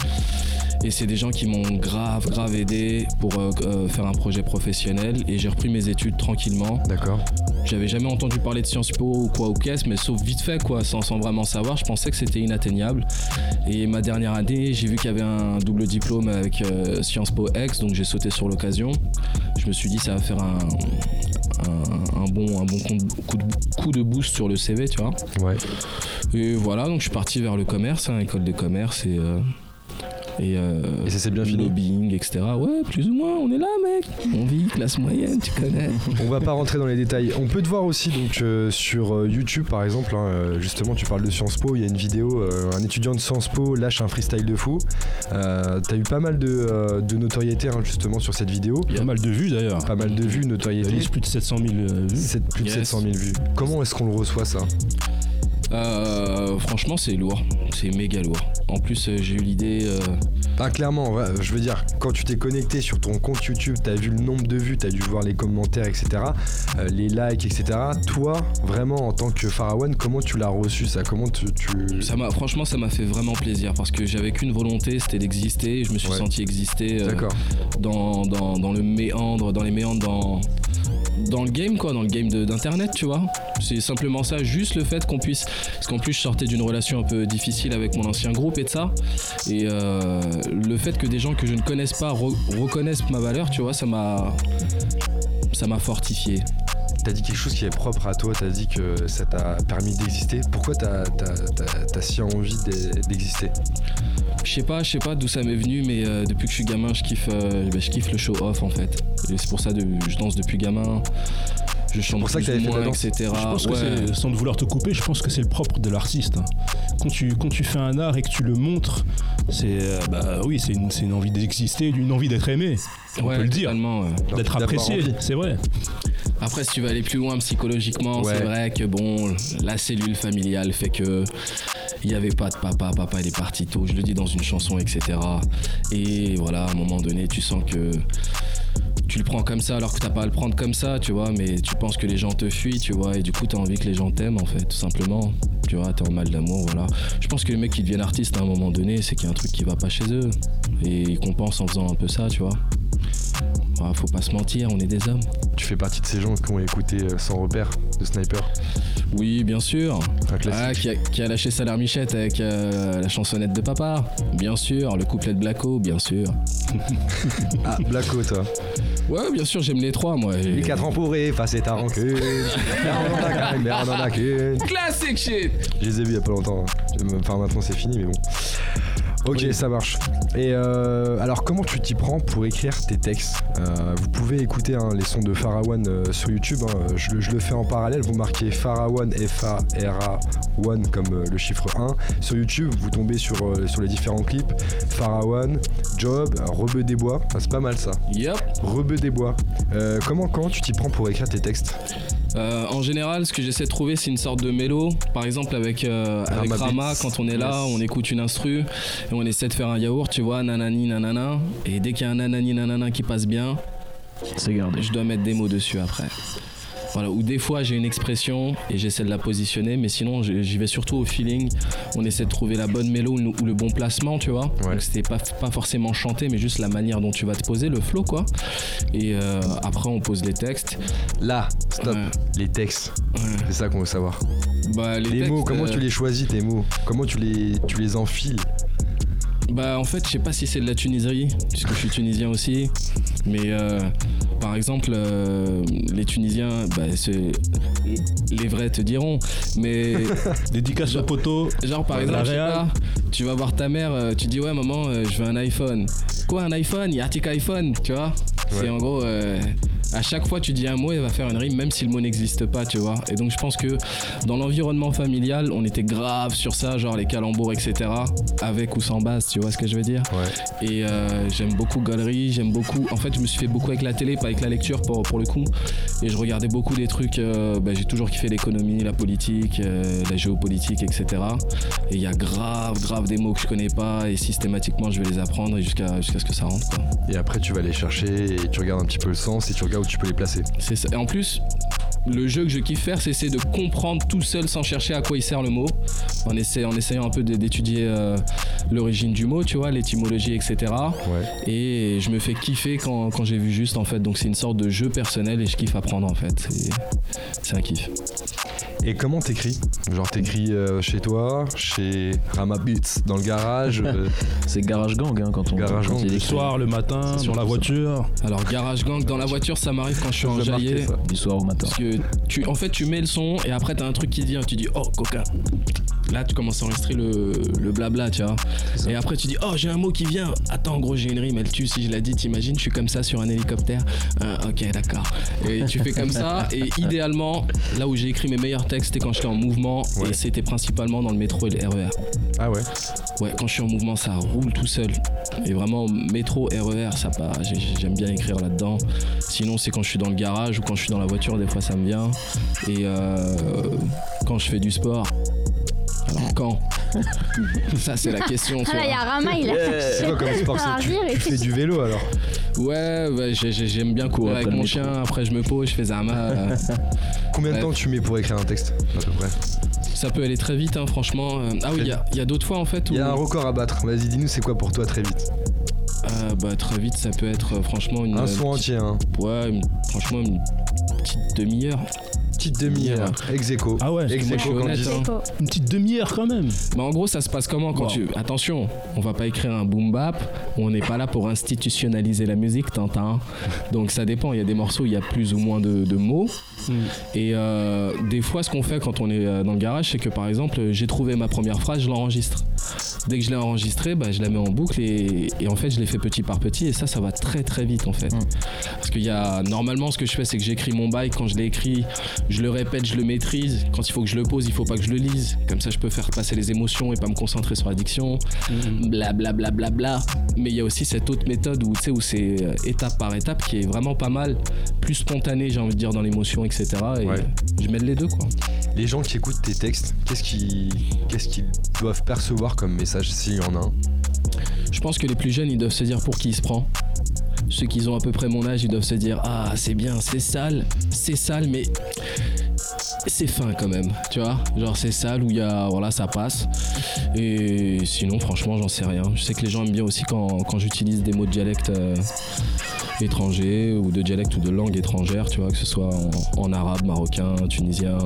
Et c'est des gens qui m'ont grave, grave aidé pour euh, euh, faire un projet professionnel. Et j'ai repris mes études tranquillement. D'accord. J'avais jamais entendu parler de Sciences Po ou quoi ou qu'est-ce, mais sauf vite fait, quoi, sans, sans vraiment savoir. Je pensais que c'était inatteignable. Et ma dernière année, j'ai vu qu'il y avait un double diplôme avec euh, Sciences Po X, donc j'ai sauté sur l'occasion. Je me suis dit, ça va faire un, un, un bon, un bon coup de- coup de, coup de boost sur le CV, tu vois. Ouais. Et voilà, donc je suis parti vers le commerce, hein, école de commerce, et, euh, Et, euh, Et ça s'est bien fini. lobbying, etc. Ouais, plus ou moins, on est là, mec. On vit, classe moyenne, tu connais. On va pas rentrer dans les détails. On peut te voir aussi donc euh, sur euh, YouTube par exemple. hein, euh, justement, tu parles de Sciences Po. Il y a une vidéo, euh, un étudiant de Sciences Po lâche un freestyle de fou. Euh, T'as eu pas mal de, euh, de notoriété hein, justement sur cette vidéo. Pas mal de vues d'ailleurs. Pas mal de vues, Il notoriété. y a plus de 700 000 euh, vues. Plus de Yes. 700 000 vues. Comment est-ce qu'on le reçoit ça? Euh, franchement, c'est lourd. C'est méga lourd. En plus, euh, j'ai eu l'idée. euh, Ah clairement, ouais, je veux dire, quand tu t'es connecté sur ton compte YouTube, t'as vu le nombre de vues, t'as dû voir les commentaires, etc., euh, les likes, etc. Toi, vraiment, en tant que Pharaon, comment tu l'as reçu ça? Comment tu... tu- Ça m'a, franchement, ça m'a fait vraiment plaisir parce que j'avais qu'une volonté, c'était d'exister. et Je me suis Ouais. senti exister D'accord. dans, dans, dans le méandre, dans les méandres, dans, dans le game, quoi, dans le game d'internet, tu vois. C'est simplement ça, juste le fait qu'on puisse. Parce qu'en plus, je sortais d'une relation un peu difficile avec mon ancien groupe et de ça. Et euh, le fait que des gens que je ne connaisse pas re- reconnaissent ma valeur, tu vois, ça m'a. Ça m'a fortifié. T'as dit quelque chose qui est propre à toi, t'as dit que ça t'a permis d'exister. Pourquoi t'as t'as si envie d'e- d'exister? Je sais pas, je sais pas d'où ça m'est venu, mais euh, depuis que je suis gamin, je kiffe, euh, bah, je kiffe le show off en fait. Et c'est pour ça que je danse depuis gamin. Je chante pour ça que plus moins, etc. Je pense que Ouais. c'est, sans vouloir te couper, je pense que c'est le propre de l'artiste. hein. Quand tu, quand tu fais un art et que tu le montres, c'est euh, bah oui, c'est une, envie d'exister, une envie d'être aimé. On Ouais, peut le dire. D'être apprécié, c'est vrai. Après, si tu veux aller plus loin psychologiquement, Ouais. c'est vrai que bon, la cellule familiale fait que il n'y avait pas de papa, papa il est parti tôt, je le dis dans une chanson, etc. Et voilà, à un moment donné, tu sens que tu le prends comme ça alors que t'as pas à le prendre comme ça, tu vois, mais tu penses que les gens te fuient, tu vois, et du coup t'as envie que les gens t'aiment en fait, tout simplement. Tu vois, t'es en mal d'amour, voilà. Je pense que les mecs qui deviennent artistes à un moment donné, c'est qu'il y a un truc qui va pas chez eux. Et ils compensent en faisant un peu ça, tu vois. Ah, faut pas se mentir, on est des hommes. Tu fais partie de ces gens qui ont écouté euh, Sans repère de Sniper, Oui, bien sûr. un Ah, classique. qui, a, qui a lâché Salaire Michette avec euh, la chansonnette de papa. Bien sûr, le couplet de Blacko, bien sûr. *laughs* Ah, Blacko, toi. Ouais, bien sûr, j'aime les trois, moi. Les 4 ans pour effacer ta rancune. *laughs* Classic shit Je les ai vus il y a pas longtemps. hein. Enfin, maintenant c'est fini, mais bon. Ok, ça marche. Et euh, alors, comment tu t'y prends pour écrire tes textes? Euh, Vous pouvez écouter hein, les sons de Pharaon euh, sur YouTube. hein. Je, le- je le fais en parallèle. Vous marquez Pharaon, F-A-R-A-1 comme le chiffre 1. Sur YouTube, vous tombez sur, sur les différents clips. Pharaon, Job, Rebeu des Bois. Enfin, c'est pas mal ça. Yup. Rebeu des Bois. Comment, comment tu t'y prends pour écrire tes textes? Euh, en général, ce que j'essaie de trouver, c'est une sorte de mélo. Par exemple, avec, euh, avec Rama quand on est là, Yes. on écoute une instru et on essaie de faire un yaourt, tu vois, nanani, nanana. Et dès qu'il y a un nanani, nanana qui passe bien, C'est gardé. je dois mettre des mots dessus après. Voilà, ou des fois j'ai une expression et j'essaie de la positionner, mais sinon j'y vais surtout au feeling. On essaie de trouver la bonne mélo ou le- ou le bon placement, tu vois. Ouais. Donc c'était pas, pas forcément chanté, mais juste la manière dont tu vas te poser, le flow, quoi. Et euh, après on pose les textes. Là, stop. Ouais. Les textes. Ouais. C'est ça qu'on veut savoir. Bah, les Les textes, mots, comment euh, tu les choisis tes mots? Comment tu les, tu les enfiles? Bah en fait je sais pas si c'est de la Tuniserie, puisque je suis tunisien aussi. Mais euh, par exemple euh, les Tunisiens, bah, c'est les vrais te diront. Mais *laughs* Dédicace au poteau. Genre par La exemple, je sais pas, tu vas voir ta mère, euh, tu dis ouais maman, euh, je veux un iPhone. Quoi un iPhone? Yatik iPhone, tu vois? C'est en gros, euh, à chaque fois tu dis un mot, elle va faire une rime, même si le mot n'existe pas, tu vois. Et donc je pense que dans l'environnement familial, on était grave sur ça, genre les calembours, etc. Avec ou sans base, tu vois ce que je veux dire? Ouais. Et euh, j'aime beaucoup galerie, j'aime beaucoup. En fait, je me suis fait beaucoup avec la télé, pas avec la lecture pour, pour le coup. Et je regardais beaucoup des trucs. euh, bah, j'ai toujours kiffé l'économie, la politique, euh, la géopolitique, etc. Et il y a grave, grave des mots que je connais pas et systématiquement je vais les apprendre jusqu'à jusqu'à ce que ça rentre. quoi. Et après, tu vas les chercher et tu regardes un petit peu le sens et tu regardes où tu peux les placer. C'est ça. Et en plus, le jeu que je kiffe faire, c'est essayer de comprendre tout seul sans chercher à quoi il sert le mot. En, essa- en essayant un peu d'étudier euh, l'origine du mot, tu vois, l'étymologie, etc. Ouais. Et je me fais kiffer quand, quand j'ai vu juste en fait. Donc c'est une sorte de jeu personnel et je kiffe apprendre en fait. C'est- un kiff. Et comment t'écris? Genre t'écris euh, chez toi, chez Rama Beats, dans le garage euh, *laughs* C'est Garage Gang hein, quand on. Garage quand Gang, Le soir, le matin, sur la voiture. Alors garage gang dans la voiture, ça m'arrive quand je suis enjaillé. ça. Du soir au matin. Parce que tu, en fait, tu mets le son et après t'as un truc qui vient, tu dis oh coca. Là, tu commences à enregistrer le, le blabla, tu vois. Et après, tu dis oh j'ai un mot qui vient. Attends, gros, j'ai une rime, elle tue. Si je la dis, t'imagines, je suis comme ça sur un hélicoptère. Ah, ok, d'accord. Et tu fais comme ça. Et idéalement, là où j'ai écrit mes meilleurs textes, c'était quand j'étais en mouvement Ouais. et c'était principalement dans le métro et le RER. Ah ouais Ouais, quand je suis en mouvement, ça roule tout seul. Et vraiment, métro, RER, ça part. J'ai- J'aime bien écrire là-dedans. Sinon, c'est quand je suis dans le garage ou quand je suis dans la voiture, des fois ça me vient. Et euh, quand je fais du sport. Alors, quand? *laughs* Ça, c'est la question. Ah là, il y a Rama, il a C'est quoi comme sport tu, fais du vélo alors Ouais, j'ai- j'aime bien courir avec mon chien. Après, je me pose, je fais Zama. euh, *laughs* Combien de temps tu mets pour écrire un texte à peu près? Ça peut aller très vite, hein, franchement. Euh, Ah oui, il y a, d'autres fois en fait où. Il y a un record à battre. Vas-y, dis-nous c'est quoi pour toi très vite Euh, bah, très vite, ça peut être euh, franchement une. Un euh, son petite- entier, hein. Ouais, une- franchement, une petite demi-heure. Petite demi-heure. Ex aequo. Ah ouais, Ex moi, je suis aequo, quand honnête, dit- hein. Une petite demi-heure quand même. Bah en gros ça se passe comment quand Wow. tu... Attention, on va pas écrire un boom bap, on n'est pas là pour institutionnaliser la musique, t'entends Donc ça dépend, il y a des morceaux où il y a plus ou moins de, de mots. Et euh, des fois ce qu'on fait quand on est euh, dans le garage, c'est que par exemple j'ai trouvé ma première phrase, je l'enregistre. Dès que je l'ai enregistrée, bah, je la mets en boucle et, et en fait je l'ai fait petit par petit et ça ça va très très vite en fait. Mm. Parce qu'il y a normalement ce que je fais c'est que j'écris mon bail, quand je l'ai écrit, je le répète, je le maîtrise. Quand il faut que je le pose, il faut pas que je le lise. Comme ça je peux faire passer les émotions et pas me concentrer sur la diction. Bla bla bla bla bla. Mais il y a aussi cette autre méthode où tu sais où c'est euh, étape par étape qui est vraiment pas mal, plus spontané j'ai envie de dire dans l'émotion etc. Et Ouais. je mêle les deux quoi. Les gens qui écoutent tes textes, qu'est-ce qu'ils qu'est-ce qu'ils doivent percevoir comme message s'il y en a un? Je pense que les plus jeunes, ils doivent se dire pour qui il se prend. Ceux qui ont à peu près mon âge, ils doivent se dire Ah, c'est bien, c'est sale, c'est sale, mais c'est fin quand même, tu vois. Genre, c'est sale où il y a. Voilà, ça passe. Et sinon, franchement, j'en sais rien. Je sais que les gens aiment bien aussi quand, j'utilise des mots de dialecte euh, étrangers ou de dialecte ou de langue étrangère, tu vois, que ce soit en arabe, marocain, tunisien.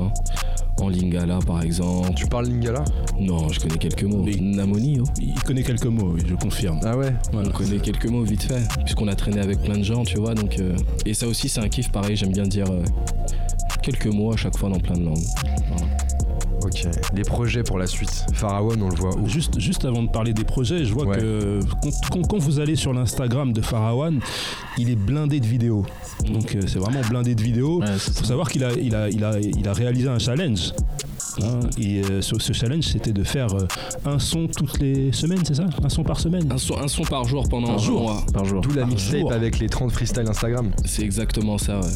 Lingala par exemple. Tu parles lingala Non, je connais quelques mots. Namoni, oh. Il connaît quelques mots, oui, je confirme. Ah ouais Voilà. On connaît quelques mots vite fait, puisqu'on a traîné avec plein de gens, tu vois. Donc, euh, et ça aussi, c'est un kiff, pareil, j'aime bien dire euh, quelques mots à chaque fois dans plein de langues. Ok. Les projets pour la suite. Pharaon, on le voit où Juste, juste avant de parler des projets, je vois Ouais. que quand, quand- quand vous allez sur l'Instagram de Farawan, il est blindé de vidéos. Donc euh, c'est vraiment blindé de vidéos. Ouais, Il faut ça. savoir qu'il a, il a, il a, il a réalisé un challenge. Hein, et euh, ce, ce challenge, c'était de faire euh, un son toutes les semaines, c'est ça? Un son par semaine Un son, un son par jour pendant Par un jour. mois. Par jour. D'où la mixtape avec les 30 freestyle Instagram. C'est exactement ça, ouais.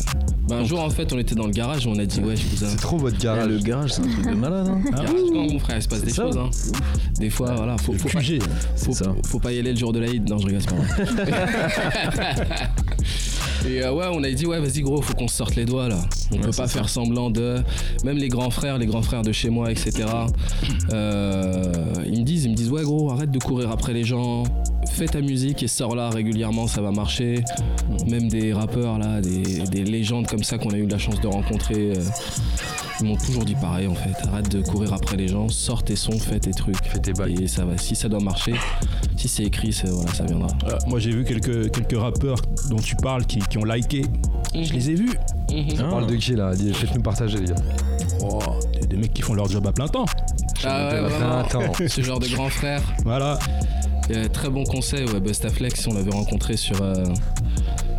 Bah, un jour, en fait, on était dans le garage et on a dit, ouais, je vous C'est trop votre Ah, garage. le garage, c'est un truc de malade. Hein. Ah Garage gang, mon frère, il se passe des ça. choses, hein. Des fois, voilà, faut, faut, pas, faut, ça. faut pas y aller le jour de l'Aïd. Non, je rigole, c'est pas. *laughs* Et euh, ouais, on a dit, ouais, vas-y, gros, faut qu'on se sorte les doigts là. On Ouais, peut pas ça. faire semblant de. Même les grands frères, les grands frères de chez moi, etc. euh, ils me disent, ils me disent, ouais, gros, arrête de courir après les gens. Fais ta musique et sors là régulièrement, ça va marcher. Même des rappeurs là, des, des légendes comme ça qu'on a eu la chance de rencontrer. euh, ils m'ont toujours dit pareil en fait. Arrête de courir après les gens, sors tes sons, fais tes trucs. Fais tes bails. Et ça va. Si ça doit marcher, si c'est écrit, c'est- voilà, ça viendra. Euh, moi j'ai vu quelques, quelques rappeurs dont tu parles qui, qui ont liké. Je les ai vus. Mhm. On parle de qui là? Faites-nous partager les gars. Oh, des, des mecs qui font leur job à plein temps. Ah ouais, attends. *laughs* Ce genre de grand frère. Voilà. Euh, très bon conseil, ouais, Bustaflex, on l'avait rencontré sur, euh,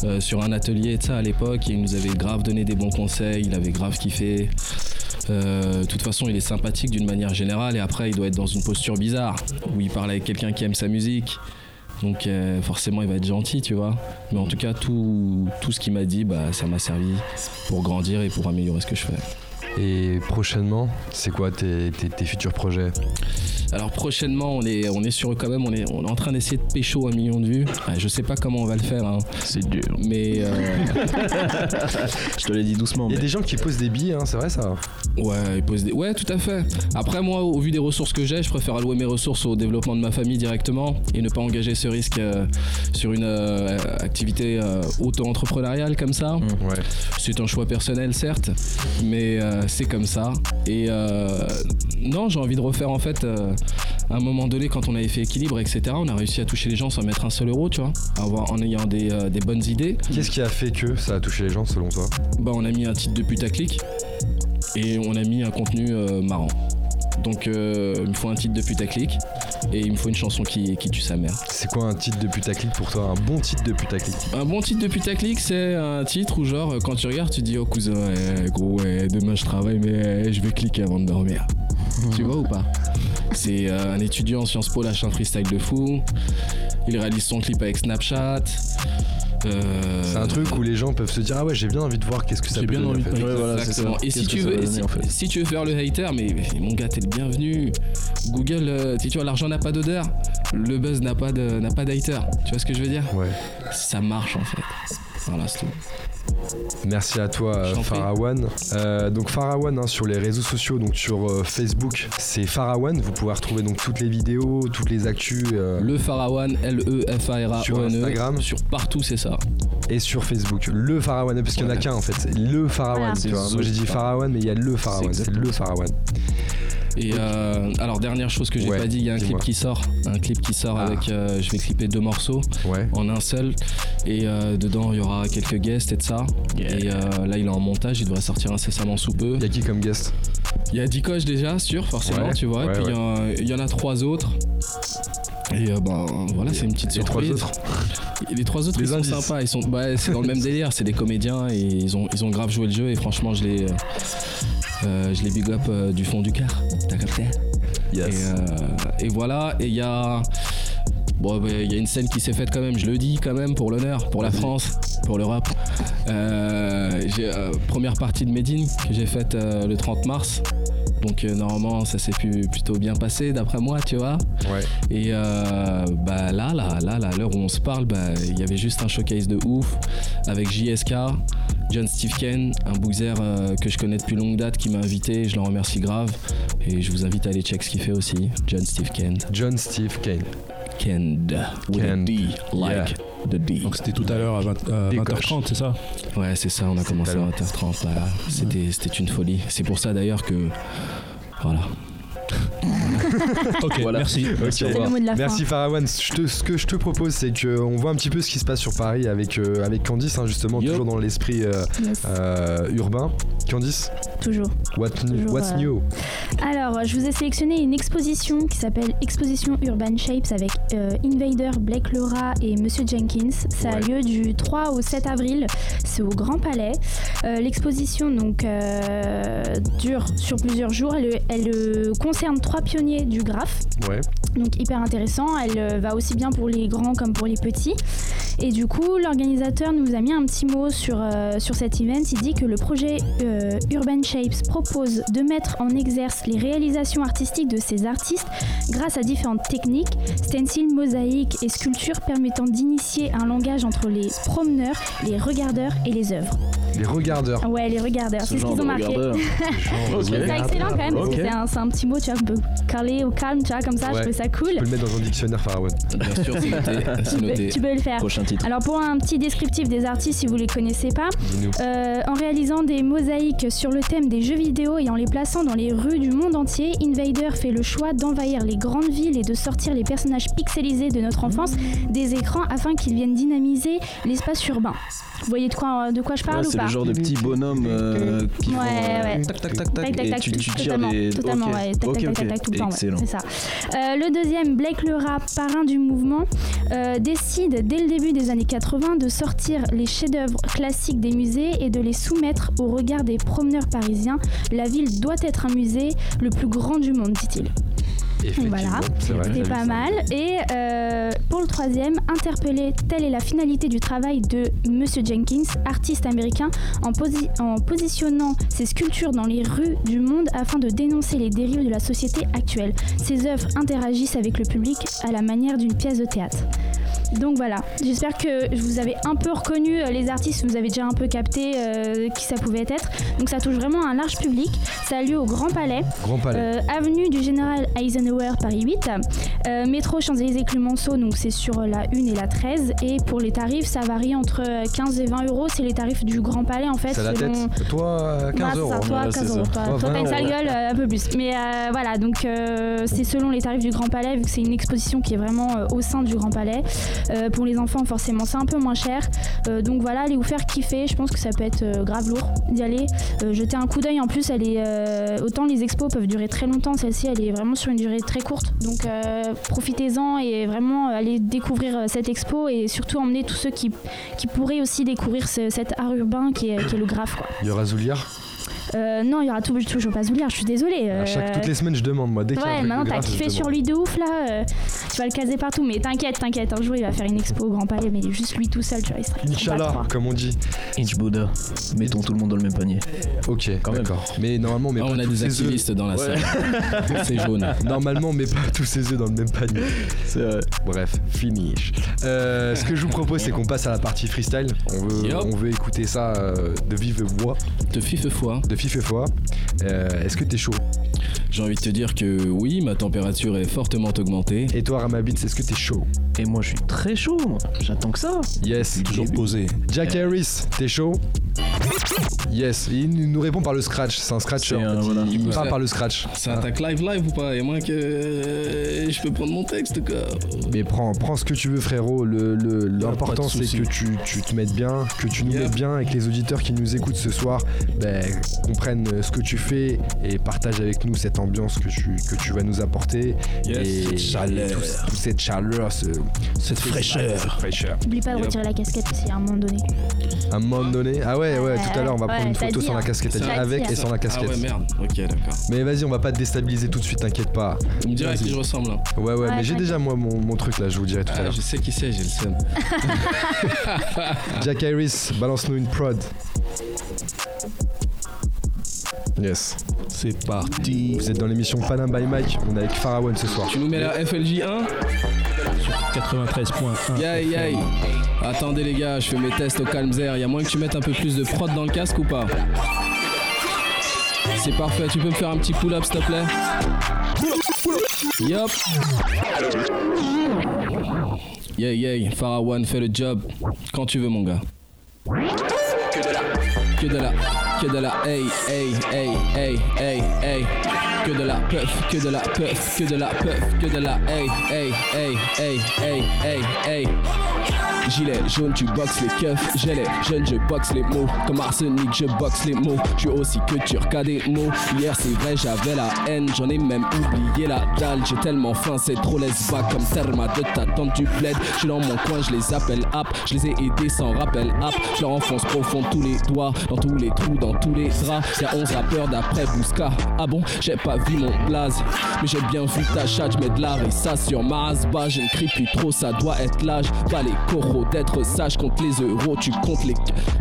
euh, sur un atelier ça à l'époque et il nous avait grave donné des bons conseils, il avait grave kiffé. Euh, De toute façon, il est sympathique d'une manière générale et après, il doit être dans une posture bizarre où il parle avec quelqu'un qui aime sa musique. Donc euh, forcément, il va être gentil, tu vois. Mais en tout cas, tout, ce qu'il m'a dit, bah, ça m'a servi pour grandir et pour améliorer ce que je fais. Et prochainement, c'est quoi tes, tes- tes futurs projets? Alors prochainement, on est, on est sur quand même, on est, on est en train d'essayer de pécho un million de vues. Je sais pas comment on va le faire, hein, C'est dur. mais euh, *laughs* Je te l'ai dit doucement. Il y a mais- des gens qui posent des billets, hein, c'est vrai ça ouais, il pose des, ouais, tout à fait. Après moi, au vu des ressources que j'ai, je préfère allouer mes ressources au développement de ma famille directement et ne pas engager ce risque euh, sur une euh, activité euh, auto-entrepreneuriale comme ça. Mm. Ouais. C'est un choix personnel, certes, mais c'est comme ça. Et euh, non, j'ai envie de refaire en fait. euh, à un moment donné, quand on avait fait équilibre, etc., on a réussi à toucher les gens sans mettre un seul euro, tu vois, avoir, en ayant des, euh, des bonnes idées. Qu'est-ce qui a fait que ça a touché les gens selon toi? Bah, on a mis un titre de putaclic et on a mis un contenu euh, marrant. Donc, euh, il me faut un titre de putaclic et il me faut une chanson qui, qui tue sa mère. C'est quoi un titre de putaclic pour toi? Un bon titre de putaclic? Un bon titre de putaclic, c'est un titre où, genre, quand tu regardes, tu dis Oh cousin, eh, gros, eh, demain je travaille, mais eh, je vais cliquer avant de dormir. *laughs* tu vois ou pas? C'est euh, un étudiant en Sciences Po, lâche un freestyle de fou. Il réalise son clip avec Snapchat. Euh, C'est un truc où les gens peuvent se dire Ah ouais, j'ai bien envie de voir qu'est-ce que ça peut bien donner, envie en de fait. Ouais, voilà, c'est ça. Exactement. Et si tu, veux, si, en fait si tu veux faire le hater, mais, mais mon gars, t'es le bienvenu. Google, euh, tu vois, l'argent n'a pas d'odeur, le buzz n'a pas de, n'a pas d'hater. Tu vois ce que je veux dire? Ouais. Ça marche en fait. Voilà, c'est tout. Merci à toi. Farawan. Euh, donc Farawan hein, sur les réseaux sociaux, donc sur euh, Facebook, c'est Farawan. Vous pouvez retrouver donc toutes les vidéos, toutes les actus euh, Le Farawan, L-E-F-A-R-A-O-N-E. Sur Instagram. E. Sur partout, c'est ça. et sur Facebook. Le Farawan, parce qu'il n'y en a qu'un en fait. C'est le Farawan. Voilà. tu vois. C'est Moi j'ai dit Farawan, mais il y a le Farawan. C'est C'est le Farawan. Et euh, alors, dernière chose que j'ai Ouais, pas dit, il y a un clip qui sort. Un clip qui sort Ah. avec. euh, je vais clipper deux morceaux Ouais. en un seul. Et euh, dedans, il y aura quelques guests et de ça. Et euh, là, il est en montage, il devrait sortir incessamment sous peu. Il y a qui comme guest? Il y a Dikoche déjà, sûr, forcément, Ouais, tu vois. et puis il y en- il y, en a trois autres. Et euh, ben voilà, c'est une petite Les trois surprise. autres les trois autres, Les ils indices. sont sympas. Ils sont, bah, c'est dans le même délire. C'est des comédiens et ils ont, ils ont grave joué le jeu. Et franchement, je les, je les big up euh, du fond du cœur. T'as capté Yes. et, euh, et voilà. Et il y a. Bon, bah, il y a une scène qui s'est faite quand même, je le dis quand même, pour l'honneur, pour la France, pour l'Europe. Euh, euh, première partie de Medine que j'ai faite euh, le 30 mars. Donc euh, normalement ça s'est plutôt bien passé d'après moi, tu vois. Ouais. Et euh, bah là, là, là, là, à l'heure où on se parle, bah, il y avait juste un showcase de ouf avec JSK, John Steve Ken, un boozer euh, que je connais depuis longue date qui m'a invité, je l'en remercie grave. Et je vous invite à aller check ce qu'il fait aussi, John Steve Ken. John Steve Kane. Kend, with a Kend. D, like Yeah. the D. Donc c'était tout à l'heure à 20, euh. 20h30, c'est ça? Ouais, c'est ça, on a commencé à alors. 20h30. là. C'était, c'était une folie. C'est pour ça d'ailleurs que. Voilà. *laughs* Ok, Voilà. merci. Le mot de la Merci. Farawan. Ce que je te propose, c'est qu'on voit un petit peu ce qui se passe sur Paris avec, euh, avec Candice, hein, justement, Yo. toujours dans l'esprit euh, Yes, euh, urbain. Candice, toujours. what Toujours, what's euh, new? Alors, je vous ai sélectionné une exposition qui s'appelle Exposition Urban Shapes avec euh, Invader, Blake Laura et Monsieur Jenkins. Ça a lieu du 3 au 7 avril. C'est au Grand Palais. Euh, L'exposition donc euh, dure sur plusieurs jours. Elle, elle, euh, concerne trois pionniers du graphe. Ouais. Donc hyper intéressant. Elle euh, va aussi bien pour les grands comme pour les petits. Et du coup, l'organisateur nous a mis un petit mot sur, euh, sur cet event. Il dit que le projet euh, Urban Shapes propose de mettre en exerce les réalisations artistiques de ces artistes grâce à différentes techniques, stencils, mosaïques et sculptures permettant d'initier un langage entre les promeneurs, les regardeurs et les œuvres. Les regardeurs. Ouais, les regardeurs, Ce c'est ce qu'ils ont marqué. regardeur. *laughs* Genre, Ok. C'est excellent quand même, parce que c'est un, petit mot, tu vois, un peu calé au calme, tu vois, comme ça, Ouais. je trouvais ça cool. Tu peux le mettre dans un dictionnaire Farawan. Bien sûr, c'est noté. Tu peux, noté. tu peux le faire. Prochain titre. Alors pour un petit descriptif des artistes, si vous les connaissez pas, euh, en réalisant des mosaïques sur le thème des jeux vidéo et en les plaçant dans les rues du monde entier, Invader fait le choix d'envahir les grandes villes et de sortir les personnages pixelisés de notre enfance des écrans afin qu'ils viennent dynamiser l'espace urbain. Vous voyez de quoi, de quoi je parle Ouais, ou pas genre de petits bonhommes euh, qui Ouais, font euh, ouais. tac tac tac tac Tac, tac, et tac, tu, tu tires totalement, des totalement, ok. ouais, tac, ok tac, tac, ok tac, tac, tout le temps, ouais, excellent c'est ça. Euh, le deuxième, Blake le rap, parrain du mouvement, euh, décide dès le début des années 80 de sortir les chefs-d'œuvre classiques des musées et de les soumettre au regard des promeneurs parisiens. La ville doit être un musée le plus grand du monde, dit-il. Voilà. C'est pas mal. Et euh, pour le troisième, interpeller, telle est la finalité du travail de Monsieur Jenkins, artiste américain, en, posi- en positionnant ses sculptures dans les rues du monde afin de dénoncer les dérives de la société actuelle. Ses œuvres interagissent avec le public à la manière d'une pièce de théâtre. Donc voilà, j'espère que vous avez un peu reconnu euh, les artistes, vous avez déjà un peu capté euh, qui ça pouvait être. Donc ça touche vraiment un large public. Ça a lieu au Grand Palais, Grand Palais. euh, avenue du Général Eisenhower, Paris 8. Euh, métro Champs-Élysées Clemenceau, donc c'est sur la 1 et la 13. Et pour les tarifs, ça varie entre euh, 15 et 20 euros. C'est les tarifs du Grand Palais en fait. C'est la tête. Toi, euh, 15 Bah, c'est euros. ça, toi, Ouais, c'est 15 euros. Toi, t'as une 20 sale gueule, un peu plus. Mais voilà, donc c'est selon les tarifs du Grand Palais, vu que c'est une exposition qui est vraiment au sein du Grand Palais. Euh, pour les enfants, forcément, c'est un peu moins cher. Euh, donc voilà, allez vous faire kiffer. Je pense que ça peut être euh, grave lourd d'y aller. Jeter un coup d'œil. En plus, elle est autant les expos peuvent durer très longtemps. Celle-ci, elle est vraiment sur une durée très courte. Donc profitez-en et vraiment allez découvrir cette expo et surtout emmener tous ceux qui, pourraient aussi découvrir ce- cet art urbain qui est, le graphe. Quoi. Euh, non, il y aura tout, toujours pas Zouliard, je suis désolée. À chaque, euh, toutes les semaines, je demande, moi. Dès qu'il Ouais, maintenant t'as kiffé sur lui de ouf là, euh, tu vas le caser partout, mais t'inquiète, t'inquiète, un jour il va faire une expo au Grand Palais, mais juste lui tout seul, tu vois, il sera Inch'Allah, comme on dit. Inch Buddha. Mettons tout le monde dans le même panier. Ok, Quand même. d'accord. Mais normalement, mais Ah, pas on a tous des activistes dans la salle. *laughs* C'est jaune. Normalement, mais pas tous ces œufs dans le même panier. C'est vrai. Bref, finish. Euh, ce que je vous propose, c'est qu'on passe à la partie freestyle. On veut, on veut écouter ça euh, de vive voix, De fife foi. de foi. Euh, Est-ce que t'es chaud? J'ai envie de te dire que oui, ma température est fortement augmentée. Et toi, Ramabit, est-ce que t'es chaud? Et moi, je suis très chaud. moi. J'attends que ça. Yes. Toujours posé. Jack Harris, t'es chaud? Yes. Il nous répond par le scratch. C'est un scratcher. En un- fait. voilà. Il, Ouais. parle par le scratch. Ça attaque live live ou pas? Et moins que euh, je peux prendre mon texte quoi. Mais prends, prends ce que tu veux, frérot. Le- le- L'important, pas de c'est que tu, tu te mettes bien, que tu nous mettes bien et que les auditeurs qui nous écoutent ce soir ben, comprennent ce que tu fais et partagent avec nous cette ambiance que tu, que tu vas nous apporter. Yes, et cette chaleur. et tout- toute cette chaleur, ce- Cette fraîcheur. cette fraîcheur. Oublie pas de retirer la casquette aussi à un moment donné. À un moment donné? Ah ouais, ouais, Ouais, tout à l'heure, on va ouais, prendre une photo dit, sans la hein. casquette. Avec et sans la Ah casquette. ouais merde. Ok d'accord. Mais vas-y, on va pas te déstabiliser tout de suite, t'inquiète pas. Vous me direz à qui je ressemble. hein. Ouais, ouais, Ouais, mais j'ai déjà moi mon, mon truc là, je vous dirai tout à Ah, l'heure. je sais qui c'est, j'ai le seum. *laughs* Jack Harris, balance-nous une prod. Yes. C'est parti. Vous êtes dans l'émission Panam by Mike, on est avec Pharaon ce soir. Tu nous mets la FLJ 1 93.1. Yay yay Attendez les gars, je fais mes tests au Calmzer. Y a moyen que tu mettes un peu plus de prod dans le casque ou pas C'est parfait, tu peux me faire un petit pull-up s'il te plaît Yup Yeah yeah, Pharaon fait le job quand tu veux mon gars. Que de la, que de la, hey, hey, hey, hey, hey, hey. Que de la puff, que de la puff, que de la puff, que de la, hey, hey, hey, hey, hey, hey, hey. Gilet jaune, tu boxes les keufs. J'ai les je boxe les mots. Comme arsenic, je boxe les mots. Je suis aussi que tu qu'à des mots. Hier, c'est vrai, j'avais la haine. J'en ai même oublié la dalle. J'ai tellement faim, c'est trop laisse bas comme Therma de ta tante du bled. Je suis dans mon coin, je les appelle app. Je les ai aidés sans rappel app. Je leur enfonce profond tous les doigts. Dans tous les trous, dans tous les draps. Y'a 11 rappeurs d'après Bouska. Ah bon, j'ai pas vu mon blaze. Mais j'ai bien vu ta chatte, je mets de et ça sur ma rasba. Je ne crie plus trop, ça doit être l'âge. Pas les coraux d'être sage contre les euros, tu comptes les.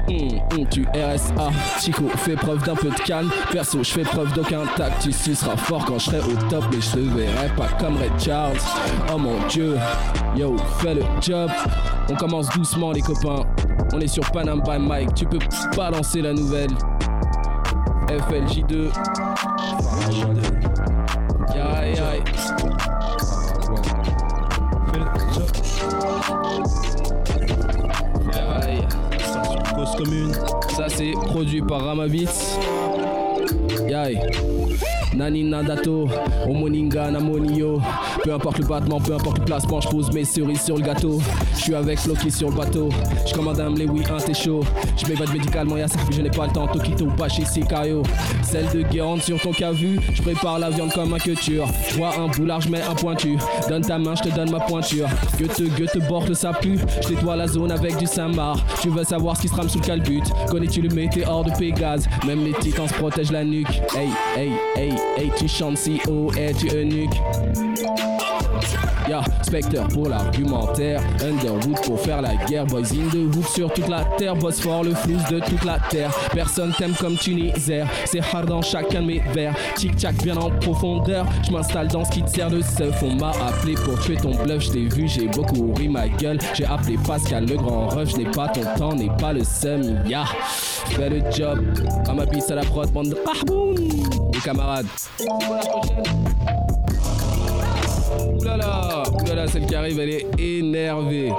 Hum, hum, tu RSA. Chico, fais preuve d'un peu de calme. Perso, je fais preuve d'aucun tact. Tu suceras fort quand je serai au top, mais je te verrai pas comme Red Charles. Oh mon dieu, yo, fais le job. On commence doucement, les copains. On est sur Panam Mike. Tu peux pas lancer la nouvelle. FLJ2. FLJ2. Commune. Ça c'est produit par Ramavitz. Yay. Nani Nadato, Omoninga Namonio. Peu importe le battement, peu importe le placement, je pose mes cerises sur le gâteau. Je suis avec Loki sur le bateau. Je commande un oui, un t'es chaud. Je m'évade médicalement, y'a ça, je n'ai pas le temps. Tokito, Bashi, Sikayo. Celle de Guérande sur ton cavu. Je prépare la viande comme un couture. Je vois un boulard, je mets un pointu. Donne ta main, je te donne ma pointure. Goethe, Goethe, borde ça pue. Je nettoie la zone avec du Saint-Marc. Tu veux savoir ce qui se trame sous le calbut? Connais-tu le météore de Pégase? Même les titans se protègent la nuque. Hey, hey, hey, hey, tu chantes si haut, hey, tu eunuque. Ya, Spectre pour l'argumentaire, Underwood pour faire la guerre, Boys in the sur toute la terre, Boss fort le flou de toute la terre. Personne t'aime comme Tunisaire, c'est hard dans chacun de mes vers. Tic-tac bien en profondeur, je m'installe dans ce qui te sert de seuf. On m'a appelé pour tuer ton bluff, je t'ai vu, j'ai beaucoup ri ma gueule. J'ai appelé Pascal le grand je n'ai pas ton temps, n'ai pas le seum, ya. Fais le job, à ma piste à la prod, bande de. Les camarades. Oulala, oulala, celle qui arrive, elle est énervée.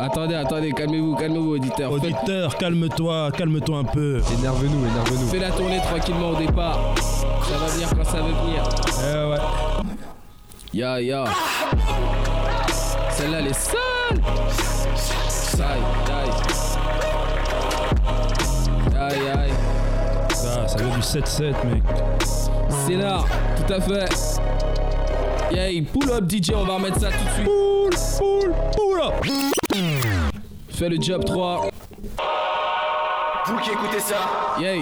Attendez, attendez, calmez-vous, calmez-vous, auditeur. Faites- Auditeur, calme-toi, calme-toi un peu. Énerve-nous, énerve-nous. Fais la tournée tranquillement au départ. Ça va venir quand ça veut venir. Eh ouais. Ya ya. Celle-là, elle est sale. Aïe, aïe. Aïe, aïe. Ça, ça vient du 7-7, mec. C'est là, tout à fait. Yay, pull up DJ, on va remettre ça tout de suite. Pull, pull, pull up. Fais le job 3. Vous qui écoutez ça, Yay.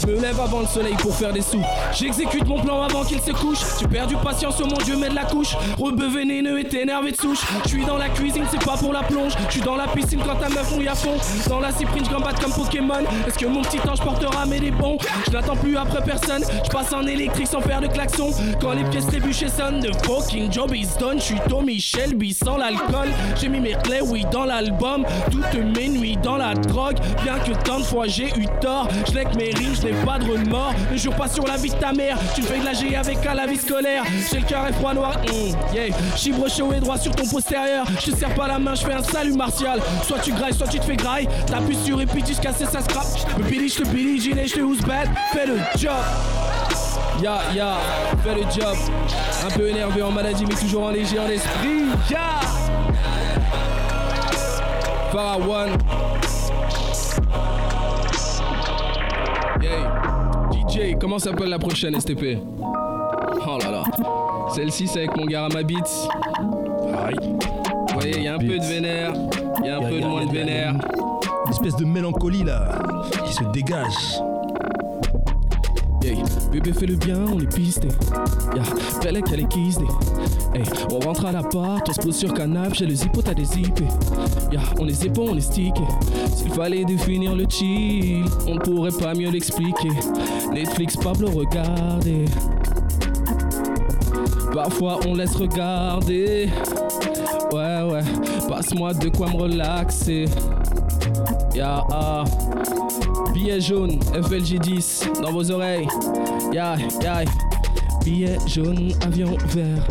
Je me lève avant le soleil pour faire des sous. J'exécute mon plan avant qu'il se couche. J'ai perdu patience, oh mon dieu, mets de la couche. Rebeu vénéneux et énervé de souche. Je suis dans la cuisine, c'est pas pour la plonge. Je suis dans la piscine quand ta meuf mouille à fond. Dans la cyprine, je comme Pokémon. Est-ce que mon petit ange portera mes bons Je n'attends plus après personne. Je passe en électrique sans faire de klaxon. Quand les pièces trébuchées sonnent, the fucking job is done. Je suis Tommy Shelby sans l'alcool. J'ai mis mes clés, oui, dans l'album. Toutes mes nuits dans la drogue. Bien que tant de fois j'ai eu tort. Je mes rimes, je pas de remords. Ne jure pas sur la vie de ta mère. Tu fais de la G avec à la vie scolaire. J'ai le cœur et froid noir. Mm, yeah. Chibre chaud et droit sur ton postérieur. Je te serre pas la main, je fais un salut martial. Soit tu grailles, soit tu te fais graille. T'appuies sur repeat jusqu'à ce que ça scrape. Me billy, je te billy, jean et je te. Fais le job. Ya, ya, fais le job. Un peu énervé en maladie, mais toujours en léger en esprit. Ya. Farah One. DJ, comment s'appelle la prochaine STP Oh là là. Celle-ci, c'est avec mon gars à ma beats. Aïe. Vous voyez, il y a un peu de vénère, il y a un Y a- peu y de moins de y a- vénère. Une espèce de mélancolie là, qui se dégage. Yeah. Bébé fait le bien, on est pisté. Yeah. Belle qu'elle est kissée. Hey. On rentre à l'appart, on se pose sur canapé, j'ai le zippo, t'as des zippés. Yeah. On est zippo, on est stické. S'il fallait définir le chill, on ne pourrait pas mieux l'expliquer. Netflix, Pablo, regardez. Parfois on laisse regarder. Ouais, ouais, passe-moi de quoi me relaxer. Ya, ah. Billet jaune, FLG 10 dans vos oreilles. Ya, ya. Billet jaune, avion vert.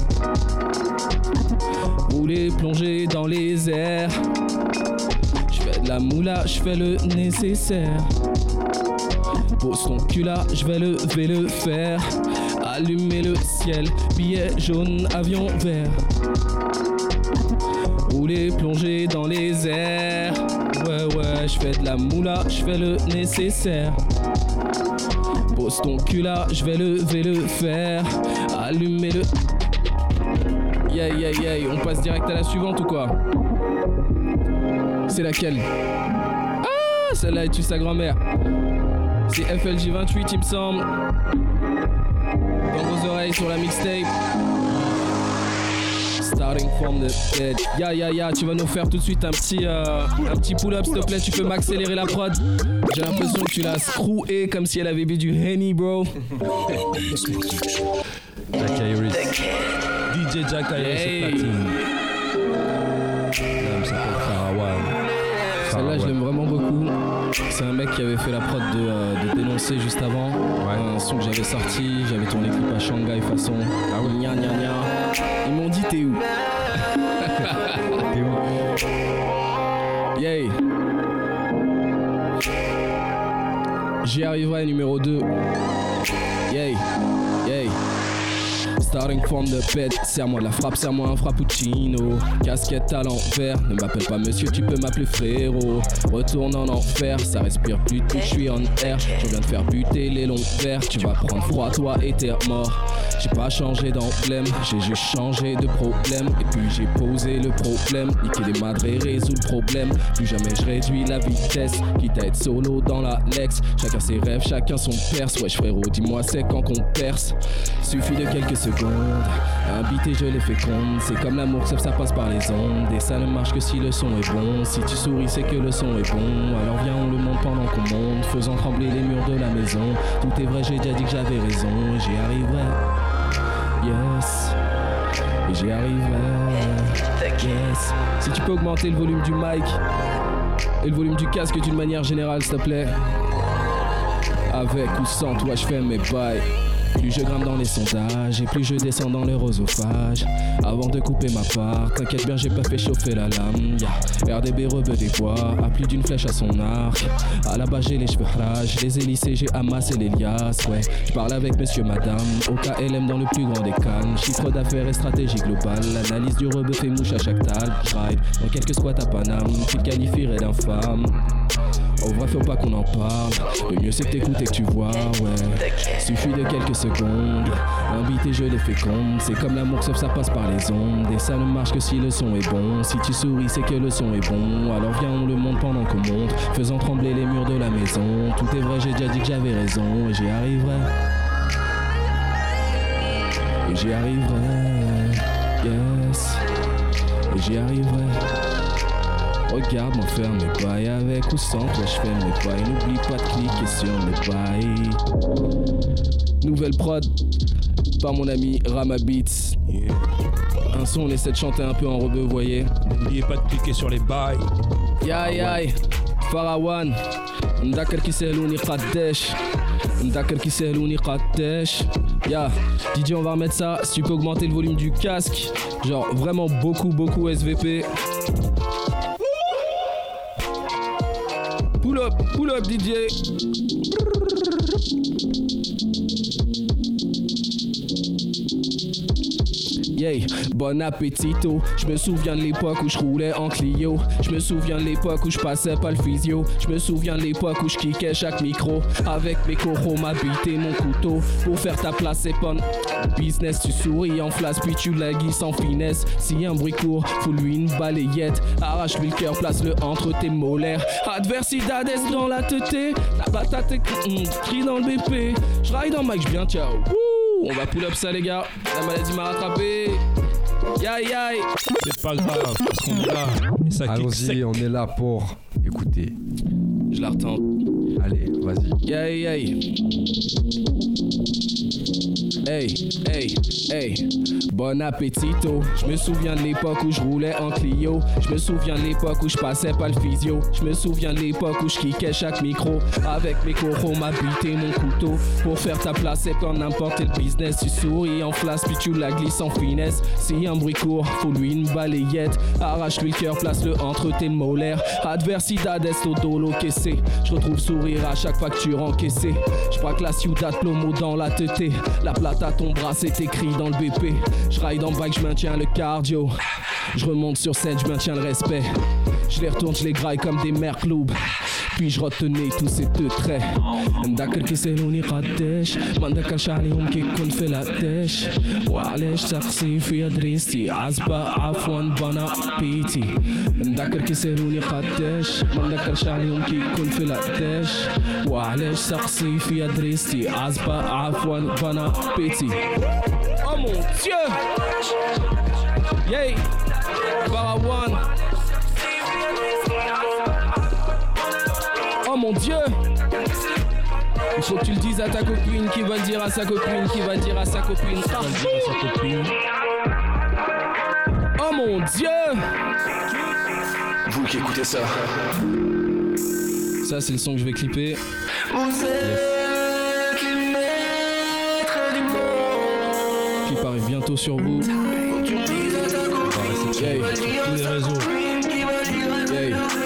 Rouler, plonger dans les airs. Je fais de la moula, je fais le nécessaire. Pose ton cul là, je vais lever le fer. Allumer le ciel, billet jaune, avion vert. Rouler, plonger dans les airs. Ouais, ouais, je fais de la moula, je fais le nécessaire. Ton cul là, je vais lever le fer. Allumer le. Yeah, yeah, yeah, on passe direct à la suivante ou quoi? C'est laquelle? Ah, celle-là est tu sa grand-mère. C'est FLJ 28, il me semble. Dans vos oreilles sur la mixtape. Starting from the dead. Ya ya ya, tu vas nous faire tout de suite un petit, euh, un petit pull-up, s'il te plaît. Tu peux m'accélérer la prod. J'ai l'impression que tu l'as screwé comme si elle avait bu du Henny, bro. Jack Iris. DJ Jack Iris Hey. platine. S'appelle Farawan. Celle-là, je l'aime vraiment beaucoup. C'est un mec qui avait fait la prod de, euh, de Dénoncer juste avant. Un son que j'avais sorti. J'avais tourné clip à Shanghai façon. Ah oui, gna gna gna. Ils m'ont dit, t'es où? T'es où? Yay. J'y arriverai numéro 2. Starting from the bed, serre-moi de la frappe, serre-moi un frappuccino. Casquette à l'envers, ne m'appelle pas monsieur, tu peux m'appeler frérot. Retourne en enfer, ça respire plus tout, je suis en air. Je viens de faire buter les longs verres, tu vas prendre froid toi et t'es mort. J'ai pas changé d'emblème, j'ai juste changé de problème. Et puis j'ai posé le problème, niquer les madres et résoudre le problème. Plus jamais je réduis la vitesse, quitte à être solo dans la Lex. Chacun ses rêves, chacun son perse. Wesh frérot, dis-moi c'est quand qu'on perce? Suffit de quelques secondes secondes. Habité, je les. C'est comme l'amour, sauf ça passe par les ondes. Et ça ne marche que si le son est bon. Si tu souris, c'est que le son est bon. Alors viens, on le monte pendant qu'on monte, faisant trembler les murs de la maison. Tout est vrai, j'ai déjà dit que j'avais raison. Et j'y arriverai. Yes. Et j'y arriverai. Yes. Si tu peux augmenter le volume du mic et le volume du casque d'une manière générale, s'il te plaît. Avec ou sans toi, je fais mes bails. Plus je grimpe dans les sondages et plus je descends dans le rosophage. Avant de couper ma part, t'inquiète bien, j'ai pas fait chauffer la lame. RDB rebeu des bois, a plus d'une flèche à son arc. À la base, j'ai les cheveux rage, les élysées, j'ai amassé les liasses. Ouais, je parle avec monsieur, madame. Au KLM dans le plus grand des cannes. Chiffre d'affaires et stratégie globale. L'analyse du rebeu fait mouche à chaque table. Ride dans quelques squats à Paname, tu le qualifierais d'infâme. Au vrai, faut pas qu'on en parle. Le mieux, c'est que t'écoutes et que tu vois, ouais. Suffit de quelques secondes. Invité, je les féconde. C'est comme l'amour, sauf ça passe par les ondes. Et ça ne marche que si le son est bon. Si tu souris, c'est que le son est bon. Alors viens, on le monte pendant qu'on monte. Faisant trembler les murs de la maison. Tout est vrai, j'ai déjà dit que j'avais raison. Et j'y arriverai. Et j'y arriverai. Yes. Et j'y arriverai. Regarde-moi faire mes bails avec ou sans toi, je fais mes bails. N'oublie pas de cliquer sur mes bails. Nouvelle prod par mon ami Rama Beats. Un son, on essaie de chanter un peu en rebeu, vous voyez. N'oubliez pas de cliquer sur les bails. Yay yay, Farawan. مذكر كيسهلوني قداش مذكر كيسهلوني قداش Ya, DJ on va remettre ça si tu peux augmenter le volume du casque genre vraiment beaucoup beaucoup SVP Pull up, pull up DJ Yeah, bon appétito. Je me souviens de l'époque où je roulais en Clio. Je me souviens de l'époque où je passais pas le physio. Je me souviens de l'époque où je kickais chaque micro. Avec mes coraux, m'habiter mon couteau. Pour faire ta place, c'est pas business. Tu souris en flash, puis tu la sans finesse. Si un bruit court, faut lui une balayette. Arrache-lui le cœur, place-le entre tes molaires. Adversidades dans la tête. La patate crie dans le BP. Je en Mike, bien ciao. On va pull up ça, les gars. La maladie m'a rattrapé. Yaï yaï. C'est pas grave, parce qu'on est là. Et ça. Allons-y, on est là pour écouter. Je la retente. Allez, vas-y. Yaï yaï. Hey, hey, hey, bon appétito. Je me souviens de l'époque où je roulais en Clio. Je me souviens de l'époque où je passais pas le physio. Je me souviens de l'époque où je kickais chaque micro. Avec mes coraux, m'habiter mon couteau. Pour faire ta place, c'est pas n'importe quel business. Tu souris en flash, puis tu la glisses en finesse. Si un bruit court, faut lui une balayette. Arrache-lui le cœur, place-le entre tes molaires. Adversidades au dolo caissé? Je retrouve sourire à chaque facture encaissée. Je crois que la ciudad plomo dans la tête. La à ton bras, c'est écrit dans le BP. Je ride en bike, je maintiens le cardio. Je remonte sur scène, je maintiens le respect. Je les retourne, je les graille comme des mercloubes. Puis je retenais tous ces deux traits. مذكر كيسالوني قداش ما نذكرش عليهم كي كنت في العداش وعلاش تقصي في دريستي عزبة عفوا بنا بيتي مذكر كيسالوني قداش ما نذكرش عليهم كي كنت في العداش وعلاش تقصي في دريستي عزبة عفوا بنا بيتي Oh mon dieu Yay Barawan Mon dieu Il faut que tu le dises à ta copine qui va le dire à sa copine qui va le dire à sa copine. Oh mon dieu Vous qui écoutez ça, Ça c'est le son que je vais clipper. Qui paraît bientôt sur vous. Yay. Tous les réseaux. Yay.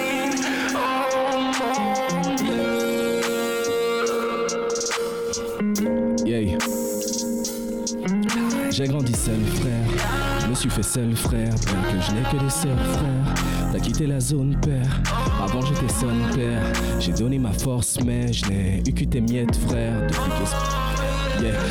J'ai grandi seul, frère. Je me suis fait seul, frère. Bien que je n'ai que des sœurs, frère. T'as quitté la zone, père. Avant j'étais son père. J'ai donné ma force, mais je n'ai eu que tes miettes, frère. Depuis que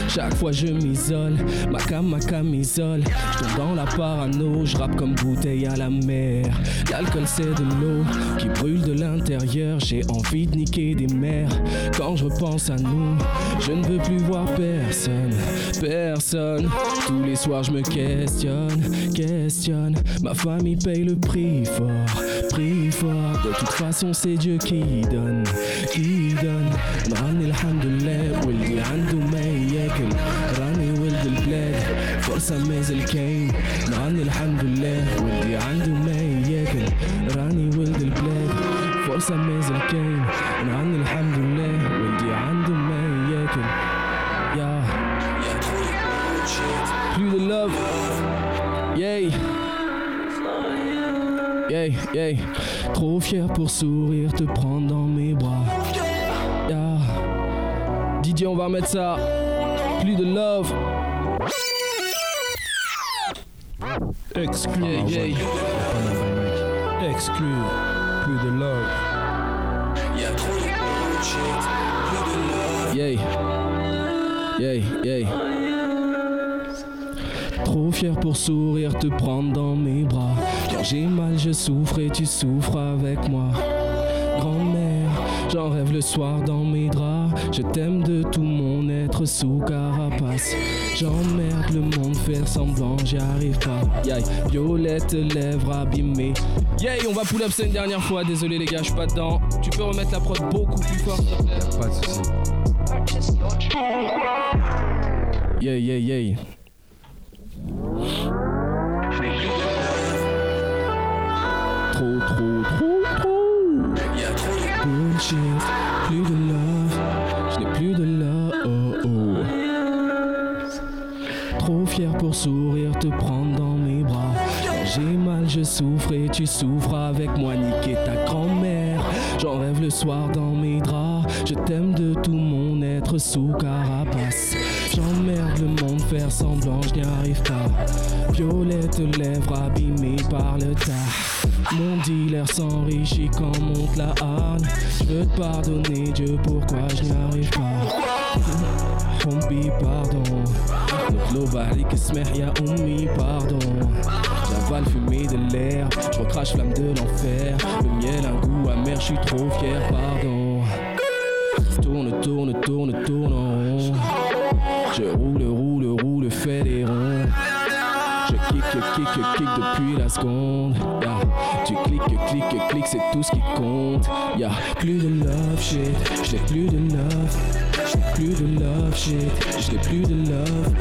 Chaque fois je m'isole, ma cam, ma camisole. Je tombe dans la parano, je rappe comme bouteille à la mer. L'alcool c'est de l'eau qui brûle de l'intérieur. J'ai envie de niquer des mers. Quand je repense à nous, je ne veux plus voir personne, personne. Tous les soirs je me questionne, questionne. Ma famille paye le prix fort, prix fort. De toute façon c'est Dieu qui donne, qui donne. فرصة مازال كاين نغني الحمد لله واللي عنده ما ياكل راني ولد البلاد فرصة مازال كاين نغني الحمد لله واللي عنده ما ياكل يا Plus de love Yay Yay, yay Trop fier pour sourire, te prendre dans mes bras Yeah. Didier, on va remettre ça. Plus de love. Exclu. Yeah, yeah. Exclu. Plus de love. Yeah. Yeah, yeah. Trop fier pour sourire, te prendre dans mes bras. Quand j'ai mal, je souffre et tu souffres avec moi. Grand-mère, j'en rêve le soir dans mes draps. Je t'aime de tout mon être sous carapace. J'emmerde le monde, faire semblant, j'y arrive pas. Yay, violette, lèvres abîmées. Yay, on va pull up ça une dernière fois. Désolé les gars, je suis pas dedans. Tu peux remettre la prod beaucoup plus fort, plaît. Pas de soucis. Yeah, yeah, yeah. Trop, trop, trop, trop. Bullshit, plus de te prendre dans mes bras. J'ai mal, je souffre et tu souffres avec moi. Niquer ta grand-mère. J'en rêve le soir dans mes draps. Je t'aime de tout mon être sous carapace. J'emmerde le monde, faire semblant, je n'y arrive pas. Violette lèvres abîmées par le tas. Mon dealer s'enrichit quand monte la harne. Je veux te pardonner, Dieu, pourquoi je n'y arrive pas? *laughs* Pardon. نطلب عليك اسمح يا أمي pardon J'avale fumée de l'air, je recrache flamme de l'enfer Le miel a un goût amer, je suis trop fier, pardon Tourne, tourne, tourne, tourne en rond Je roule, roule, roule, fais des ronds Je kick, kick, kick depuis la seconde yeah. Tu cliques, cliques, cliques, c'est tout ce qui compte Y'a plus de love shit, j'ai plus de love J'ai plus de love shit, j'ai plus de love.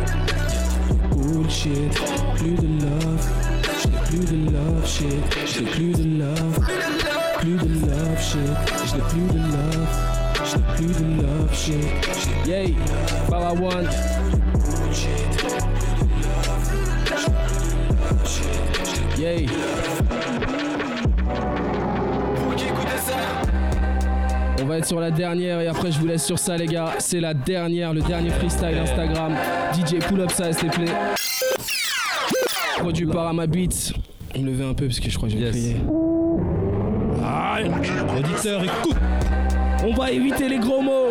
Bullshit, plus de love. J'ai plus de love shit, j'ai plus de love. Plus de love shit, j'ai plus de love. J'ai plus de love shit. Yay, Para One. Yay On va être sur la dernière et après je vous laisse sur ça les gars. C'est la dernière, le dernier freestyle Instagram. DJ pull up ça s'il te plaît. Produit par Ama Beats. Je me lever un peu parce que je crois que je vais Yes. Aïe, auditeur, écoute. On va éviter les gros mots.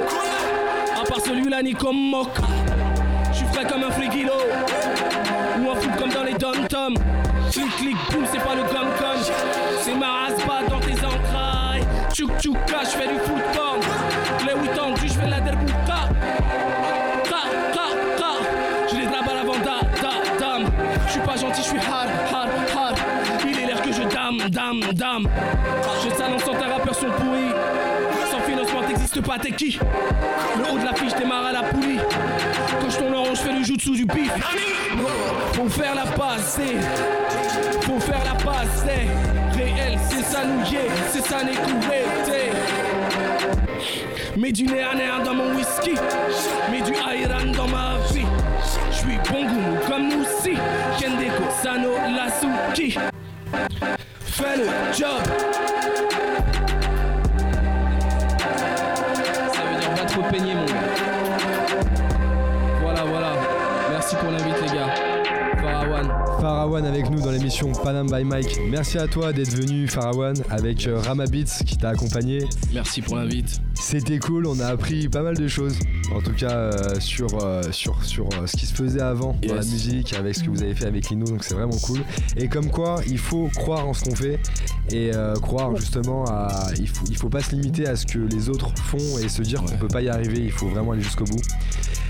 À part celui-là, ni comme moque. Je suis frais comme un frigilo. Ou un fou comme dans les dom-toms. Clic, clic, boum, c'est pas le gun Tchouk, tchouka, je fais du corn. Les 8 ans, je fais la derbouka. Ka, ka, ka. J'ai les draps à la vanda, da, dam. Je suis pas gentil, je suis hard, hard, hard. Il est l'air que je dame, dame, dame. Je t'annonce sans ta rappeurs sont pourris. Sans financement, t'existes pas, t'es qui? Le haut de l'affiche démarre à la poulie. Quand je tourne en je fais le jutsu du bif. Faut faire la passe, c'est- Faut faire la passe, c'est ça est, c'est ça t'es. Mets du néa dans mon whisky, mets du ayran dans ma vie. Je suis bon goût comme nous si, Kendeko, Sano, Lasuki. Fais le job. L'émission Panam by Mike. Merci à toi d'être venu Farawan avec euh, Rama Beats qui t'a accompagné. Merci pour l'invite. C'était cool, on a appris pas mal de choses. En tout cas, euh, sur, euh, sur, sur euh, ce qui se faisait avant dans la musique, avec ce que vous avez fait avec Lino, donc c'est vraiment cool. Et comme quoi, il faut croire en ce qu'on fait et croire justement à. Il faut, il faut pas se limiter à ce que les autres font et se dire qu'on peut pas y arriver, il faut vraiment aller jusqu'au bout.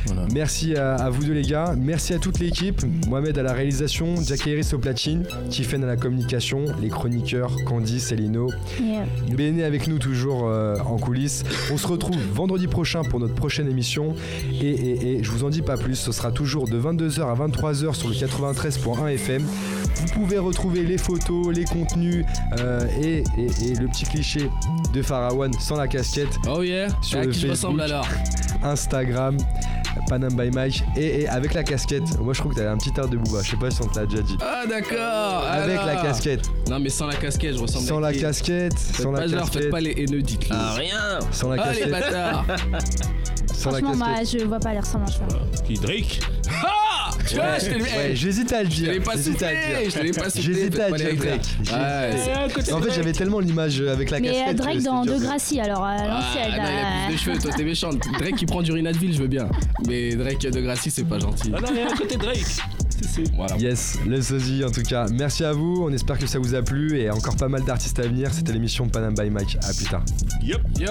Voilà. Merci à, à vous deux les gars, merci à toute l'équipe, Mohamed à la réalisation, Jack Harris au platine, Tiffen à la communication, les chroniqueurs, Candice et Lino, Yeah. Béné avec nous toujours euh, en coulisses. On se retrouve vendredi prochain pour notre prochaine émission. Et, et- et je vous en dis pas plus, ce sera toujours de 22h à 23h sur le 93.1 FM. Vous pouvez retrouver les photos, les contenus euh, et, et- et le petit cliché de Pharaon sans la casquette Oh yeah Sur À le qui Facebook. ressemble alors? Instagram. Panam by Mike et, et avec la casquette. Moi je trouve que t'avais un petit air de Booba. Je sais pas si on te l'a déjà dit. Ah d'accord Avec la casquette. Non mais sans la casquette, je ressemble Sans à la qui casquette. Faites Sans la pas genre, casquette. faites pas les haineux, dites-le. Ah, rien Sans la Ah les casquette. bâtards *laughs* Sans la Franchement, casquette. moi, je vois pas les ressemblances. Qui Drake Ah Tu vois, je Ouais, j'hésitais à le je dire. l'ai pas j'hésitais à le soufflé, dire. je l'ai pas soufflé. J'hésitais à dire Drake. Ouais, En fait, j'avais tellement l'image avec la Mais casquette. euh, que Drake dans dur De de- Gracie, alors à Ah, l'ancienne. non, il a plus de cheveux, toi t'es méchant. Drake qui prend du Rinadville, je veux bien. Mais Drake de Gracie, c'est pas gentil. Ah non, il y a un côté Drake. Voilà. Yes, le sosie en tout cas. Merci à vous, on espère que ça vous a plu et encore pas mal d'artistes à venir. C'était l'émission Panam by Mike. À plus tard. Yup. Yup.